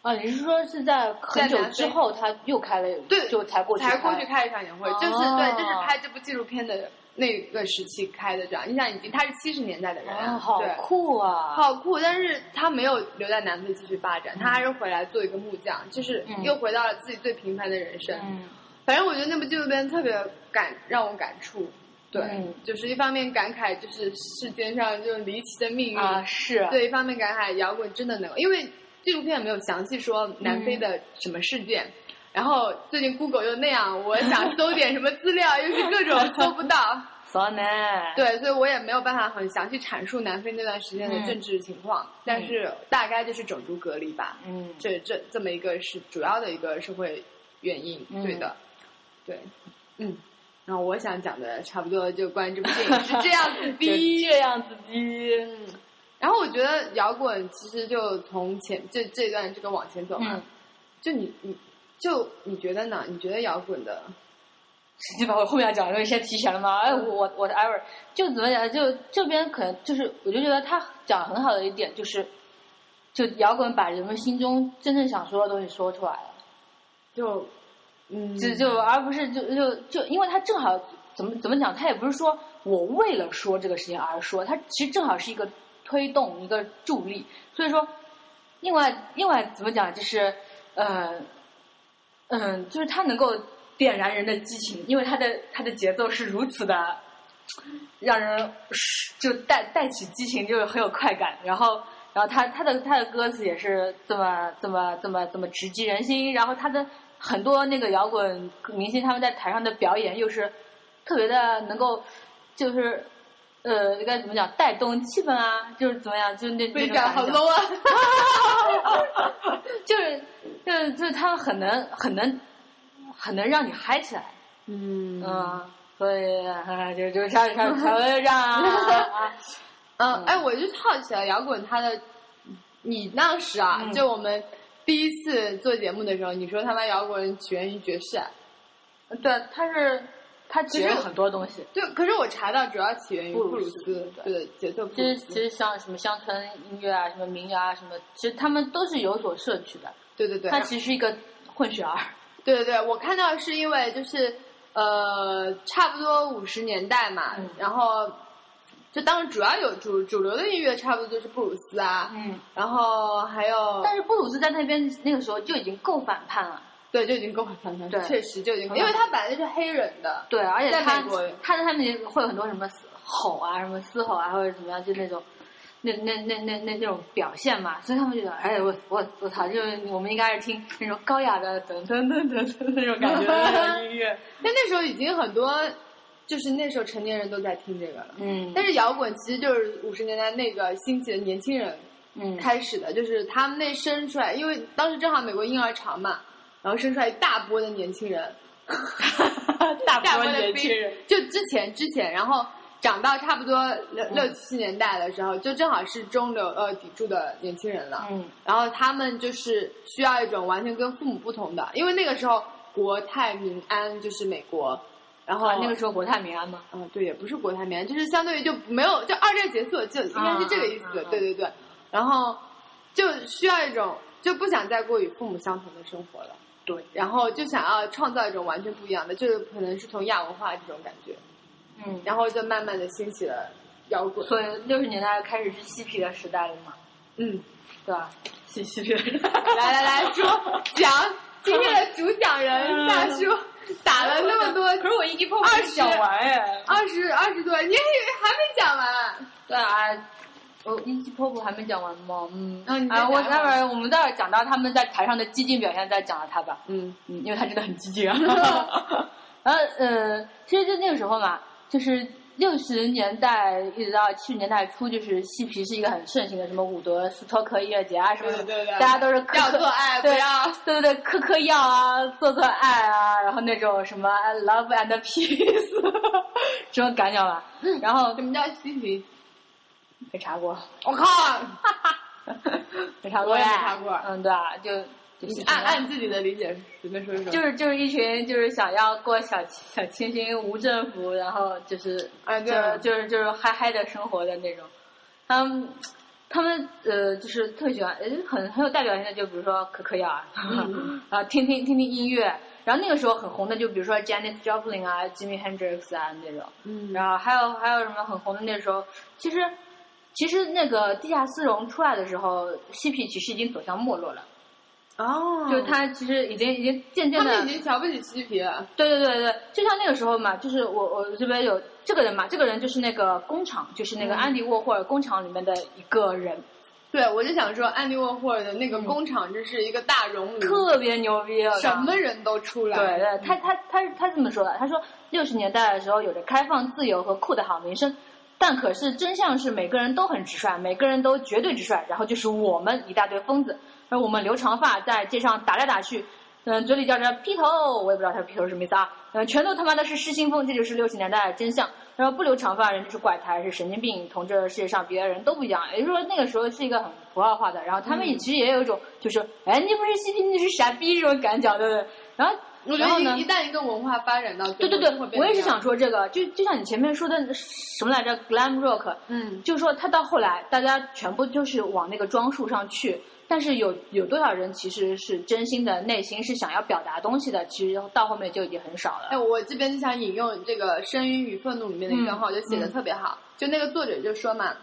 啊，你是说是在很久之后他又开了，对就才过去才过去开开一场演唱会，就是哦。对，就是拍这部纪录片的那个时期开的，这样，你想已经他是七十年代的人啊，啊，好对。酷啊！好酷，但是他没有留在南非继续发展，他还是回来做一个木匠，就是嗯又回到了自己最平凡的人生。嗯反正我觉得那部纪录片特别感让我感触，对，嗯就是一方面感慨就是世间上这种离奇的命运，啊是，对，一方面感慨摇滚真的能，因为纪录片没有详细说南非的什么事件。然后最近 Google 又那样，我想搜点什么资料，又是各种搜不到，骚男，对，所以我也没有办法很详细阐述南非那段时间的嗯政治情况，但是大概就是种族隔离吧，嗯。这这这么一个是主要的一个社会原因，嗯对的，对，嗯，然后我想讲的差不多就关于这部电影是这样子 就的，这样子的，嗯，然后我觉得摇滚其实就从前这这段这个往前走嘛，嗯。就你你就你觉得呢？你觉得摇滚的你把我后面要讲的东西先提前了吗？哎，我我我的 ever 就怎么讲？就这边可能就是，我就觉得他讲得很好的一点就是，就摇滚把人们心中真正想说的东西说出来了。就嗯就就而不是就就就，因为他正好怎么怎么讲，他也不是说我为了说这个事情而说，他其实正好是一个推动一个助力。所以说，另外另外怎么讲，就是呃嗯，就是他能够点燃人的激情，因为他的他的节奏是如此的让人就带带起激情，就是很有快感。然后然后他他的他的歌词也是这么这么这么这么直击人心，然后他的很多那个摇滚明星他们在台上的表演又是特别的能够就是。呃，应该怎么讲？带动气氛啊，就是怎么样？就是那那被讲好种感觉 low 啊！就是就是就是他们很能很能很能让你嗨起来，嗯嗯，所以啊就就才才才会让啊，嗯，哎，我就好奇了，摇滚它的，你当时啊，嗯就我们第一次做节目的时候，你说他妈摇滚起源于爵士啊，对，它是它其其实实很多东西，对，可是我查到主要起源于布鲁斯斯，对节奏布其鲁斯，实其实像什么乡村音乐啊，什么民谣啊，什么，其实他们都是有所摄取的。对对对，它其实是一个混血儿。对对对，我看到是因为就是呃，差不多五十年代嘛，嗯然后就当时主要有主主流的音乐，差不多就是布鲁斯啊，嗯，然后还有但是布鲁斯在那边那个时候就已经够反叛了。对就已经够反叛对确实就已经因为他本来就是黑人的，对，而且在他他在他们会有很多什么吼啊，什么嘶吼啊，或者怎么样，就那种。那那那那那那种表现嘛，所以他们就觉得，哎，我我我操，就是我们应该是听那种高雅的噔噔噔噔噔那种感觉的音乐。但那时候已经很多，就是那时候成年人都在听这个了。嗯，但是摇滚其实就是五十年代那个兴起的年轻人嗯，开始的，就是他们那生出来，因为当时正好美国婴儿潮嘛，然后生出来一大波的年轻人，大波大波的年轻人，就之前之前，然后长到差不多六嗯六七年代的时候，就正好是中流呃砥柱的年轻人了。嗯然后他们就是需要一种完全跟父母不同的，因为那个时候国泰民安就是美国，然后、啊，那个时候国泰民安吗，嗯，对，也不是国泰民安，就是相对于就没有就二战结束，就应该是这个意思。对对对，然后就需要一种就不想再过与父母相同的生活了，对，然后就想要创造一种完全不一样的，就是可能是从亚文化这种感觉，嗯，然后就慢慢的兴起了摇滚。所以六十年代开始是嬉皮的时代了嘛，嗯，对吧？嬉嬉皮的时代，来来来说讲今天的主讲人大叔打了那么多，可是我一滴泡二十讲完哎，二十二十多，你还还没讲完。对啊。我一级泡泡还没讲完吗？嗯，啊你啊，我待会儿我们待会儿讲到他们在台上的激进表现，再讲到他吧。嗯嗯，因为他真的很激进啊。然后呃，其实就那个时候嘛，就是六十年代一直到七十年代初，就是嬉皮是一个很盛行的，什么伍德斯托克音乐节啊什么的，对对对大家都是嗑要做爱。对对对，嗑嗑药啊，做做爱啊，然后那种什么 love and peace 这种感觉吧。然后什么叫嬉皮？没查过，我靠！没查过我也没查过嗯，对啊，就就你是按按自己的理解随便说一说。就是就是一群就是想要过小小清新无政府，然后就是啊对就是就是就是嗨嗨的生活的那种。他们他们呃就是特喜欢，呃很很有代表性的，就比如说可可药啊，嗯然后听听听听音乐。然后那个时候很红的，就比如说 Janis Joplin 啊、Jimmy Hendrix 啊那种。嗯然后还有还有什么很红的那时候，其实其实那个地下丝绒出来的时候，嬉皮其实已经走向没落了。哦，就他其实已经已经渐渐的他们已经瞧不起嬉皮了。对对对对，就像那个时候嘛，就是我我这边有这个人嘛，这个人就是那个工厂，就是那个嗯安迪沃霍尔工厂里面的一个人，对，我就想说，安迪沃霍尔的那个工厂真是一个大熔炉，特别牛逼，我什么人都出来。对对，他他他他这么说的，他说六十年代的时候有着开放、自由和酷的好名声，但可是真相是每个人都很直率，每个人都绝对直率，然后就是我们一大堆疯子，而我们留长发在街上打来打去，嗯，嘴里叫着披头，我也不知道他披头是什么意思啊，嗯，全都他妈的是失心疯，这就是六十年代的真相。然后不留长发人就是怪胎，是神经病，同这世界上别的人都不一样。也就是说那个时候是一个很符号化的，然后他们也其实也有一种就是，哎，你不是嬉皮，你是傻逼这种感觉，对不对？然后我觉然后呢得一一旦一个文化发展到对对对我也是想说这个，就就像你前面说的什么来着，glam rock，嗯，就是说他到后来大家全部就是往那个装束上去，但是有有多少人其实是真心的内心是想要表达东西的，其实到后面就已经很少了。哎，我这边就想引用这个《声音与愤怒》里面的一段话，我就写的嗯特别好。就那个作者就说嘛，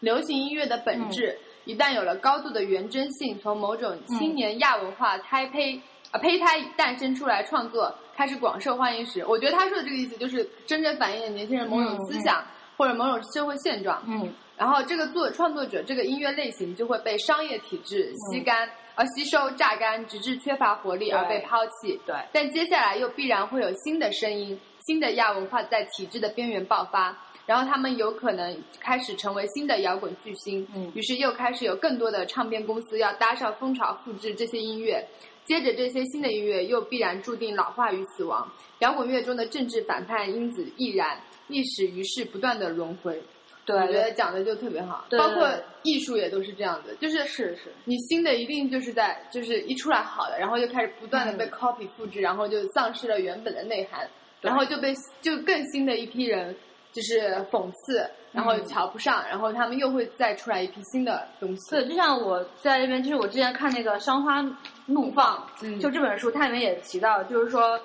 流行音乐的本质、嗯一旦有了高度的原真性，从某种青年亚文化胎胚啊胚胎诞生出来，创作开始广受欢迎时，我觉得他说的这个意思就是真正反映了年轻人某种思想、或者某种社会现状。嗯然后这个作创作者这个音乐类型就会被商业体制吸干，而吸收榨干，直至缺乏活力而被抛弃。对但接下来又必然会有新的声音、新的亚文化在体制的边缘爆发，然后他们有可能开始成为新的摇滚巨星。嗯于是又开始有更多的唱片公司要搭上风潮复制这些音乐。接着，这些新的音乐又必然注定老化与死亡。摇滚乐中的政治反叛因子亦然，历史于是不断的轮回。对我觉得讲的就特别好，对包括艺术也都是这样子，就是是是，你新的一定就是在就是一出来好的，然后就开始不断的被嗯 copy 复制，然后就丧失了原本的内涵，对然后就被就更新的一批人就是讽刺，然后嗯瞧不上，然后他们又会再出来一批新的东西。对，就像我在那边，就是我之前看那个《伤花怒放》，嗯就这本书，它里面也提到，就是说，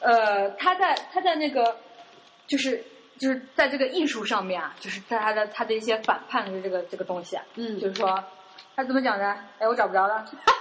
呃，他在他在那个，就是就是在这个艺术上面啊，就是在他的他的一些反叛的这个这个东西啊，嗯就是说他怎么讲呢？哎，我找不着了。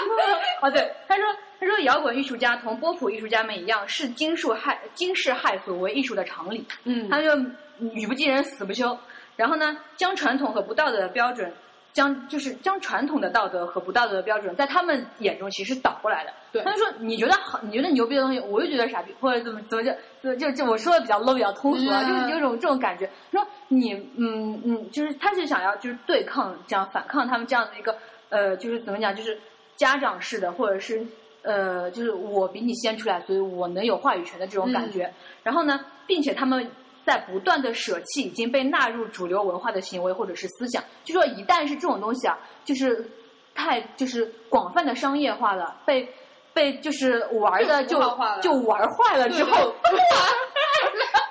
哦，对，他说他说摇滚艺术家同波普艺术家们一样，视惊世骇惊世骇俗为艺术的常理。嗯他就语不惊人死不休，然后呢，将传统和不道德的标准，将就是将传统的道德和不道德的标准，在他们眼中其实倒过来的。对他就说你觉得好，你觉得牛逼的东西，我就觉得傻逼，或者怎么怎么就就就就我说的比较 low 比较通俗啊，嗯就是有种这种感觉。说你嗯嗯，就是他是想要就是对抗这样反抗他们这样的一个呃，就是怎么讲，就是家长式的，或者是呃，就是我比你先出来，所以我能有话语权的这种感觉。然后呢，并且他们在不断的舍弃已经被纳入主流文化的行为或者是思想，就说一旦是这种东西啊，就是太就是广泛的商业化了，被被就是玩的就 就玩坏了之后。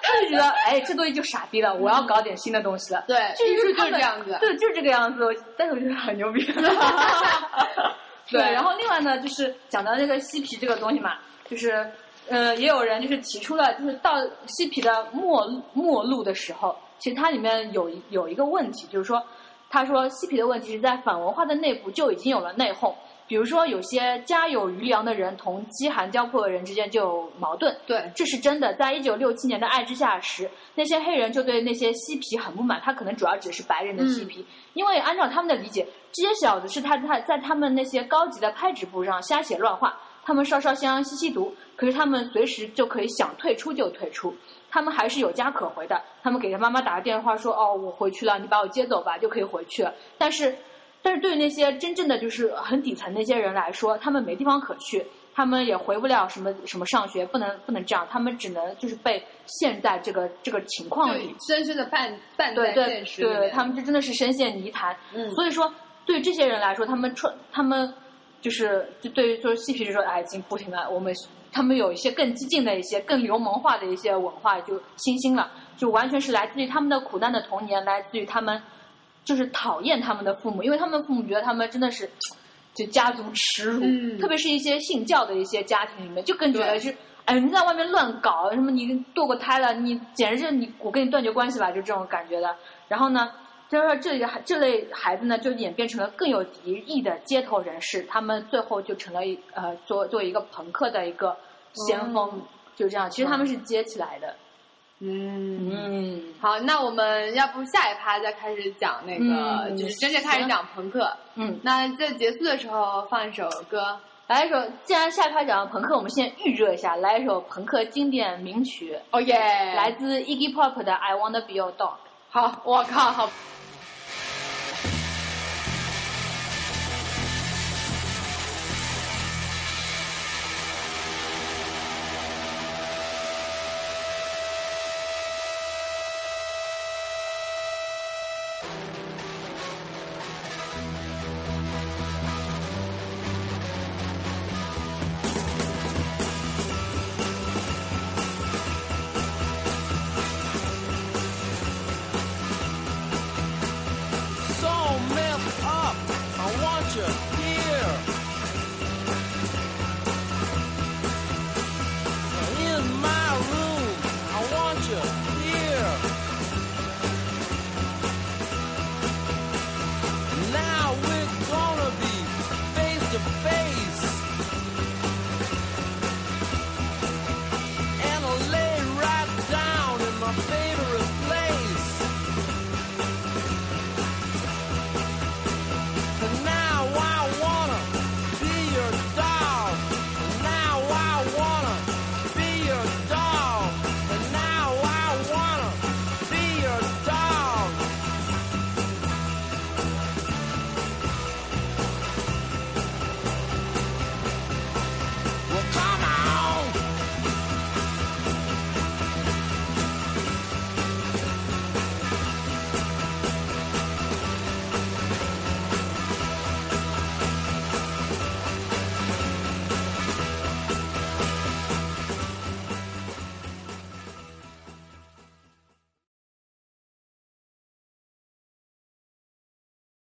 他就觉得，哎，这东西就傻逼了，我要搞点新的东西了。对，这艺术就是这样子。对，就是这个样子。但是我觉得很牛逼。对然后另外呢，就是讲到这个嬉皮这个东西嘛，就是呃，也有人就是提出了，就是到嬉皮的末末路的时候，其实它里面有一有一个问题，就是说，他说嬉皮的问题是在反文化的内部就已经有了内讧。比如说，有些家有余粮的人同饥寒交迫的人之间就有矛盾，对，这是真的。在一九六七年的爱之下时，那些黑人就对那些嬉皮很不满，他可能主要指的是白人的嬉皮，因为按照他们的理解，这些小子是他他在他们那些高级的拍纸布上瞎写乱画，他们烧烧香吸吸毒，可是他们随时就可以想退出就退出，他们还是有家可回的，他们给他妈妈打个电话说哦我回去了，你把我接走吧就可以回去了，但是。但是对于那些真正的就是很底层那些人来说，他们没地方可去，他们也回不了什么什么上学，不能不能这样，他们只能就是被陷在这个这个情况里。深深的绊绊对对在现实里对，面。他们就真的是深陷泥潭。嗯所以说对这些人来说，他们穿他们就是就对于说嬉皮就说，哎，已经不行了，我们他们有一些更激进的一些、更流氓化的一些文化就新兴了，就完全是来自于他们的苦难的童年，来自于他们就是讨厌他们的父母，因为他们父母觉得他们真的是就家族耻辱，嗯特别是一些信教的一些家庭里面，就更觉得是。哎，你在外面乱搞，什么你堕过胎了，你简直是你，我跟你断绝关系吧，就这种感觉的。然后呢，就是说这里孩这类孩子呢，就演变成了更有敌意的街头人士，他们最后就成了一呃，作作为一个朋克的一个先锋，就这样。其实他们是接起来的。嗯。嗯，好，那我们要不下一趴再开始讲那个，嗯就是真正开始讲朋克。嗯，那在结束的时候放一首歌，来一首，既然下一趴讲朋克，我们先预热一下，来一首朋克经典名曲，哦耶！来自 Iggy Pop 的《I Wanna Be Your Dog》。好，我靠，好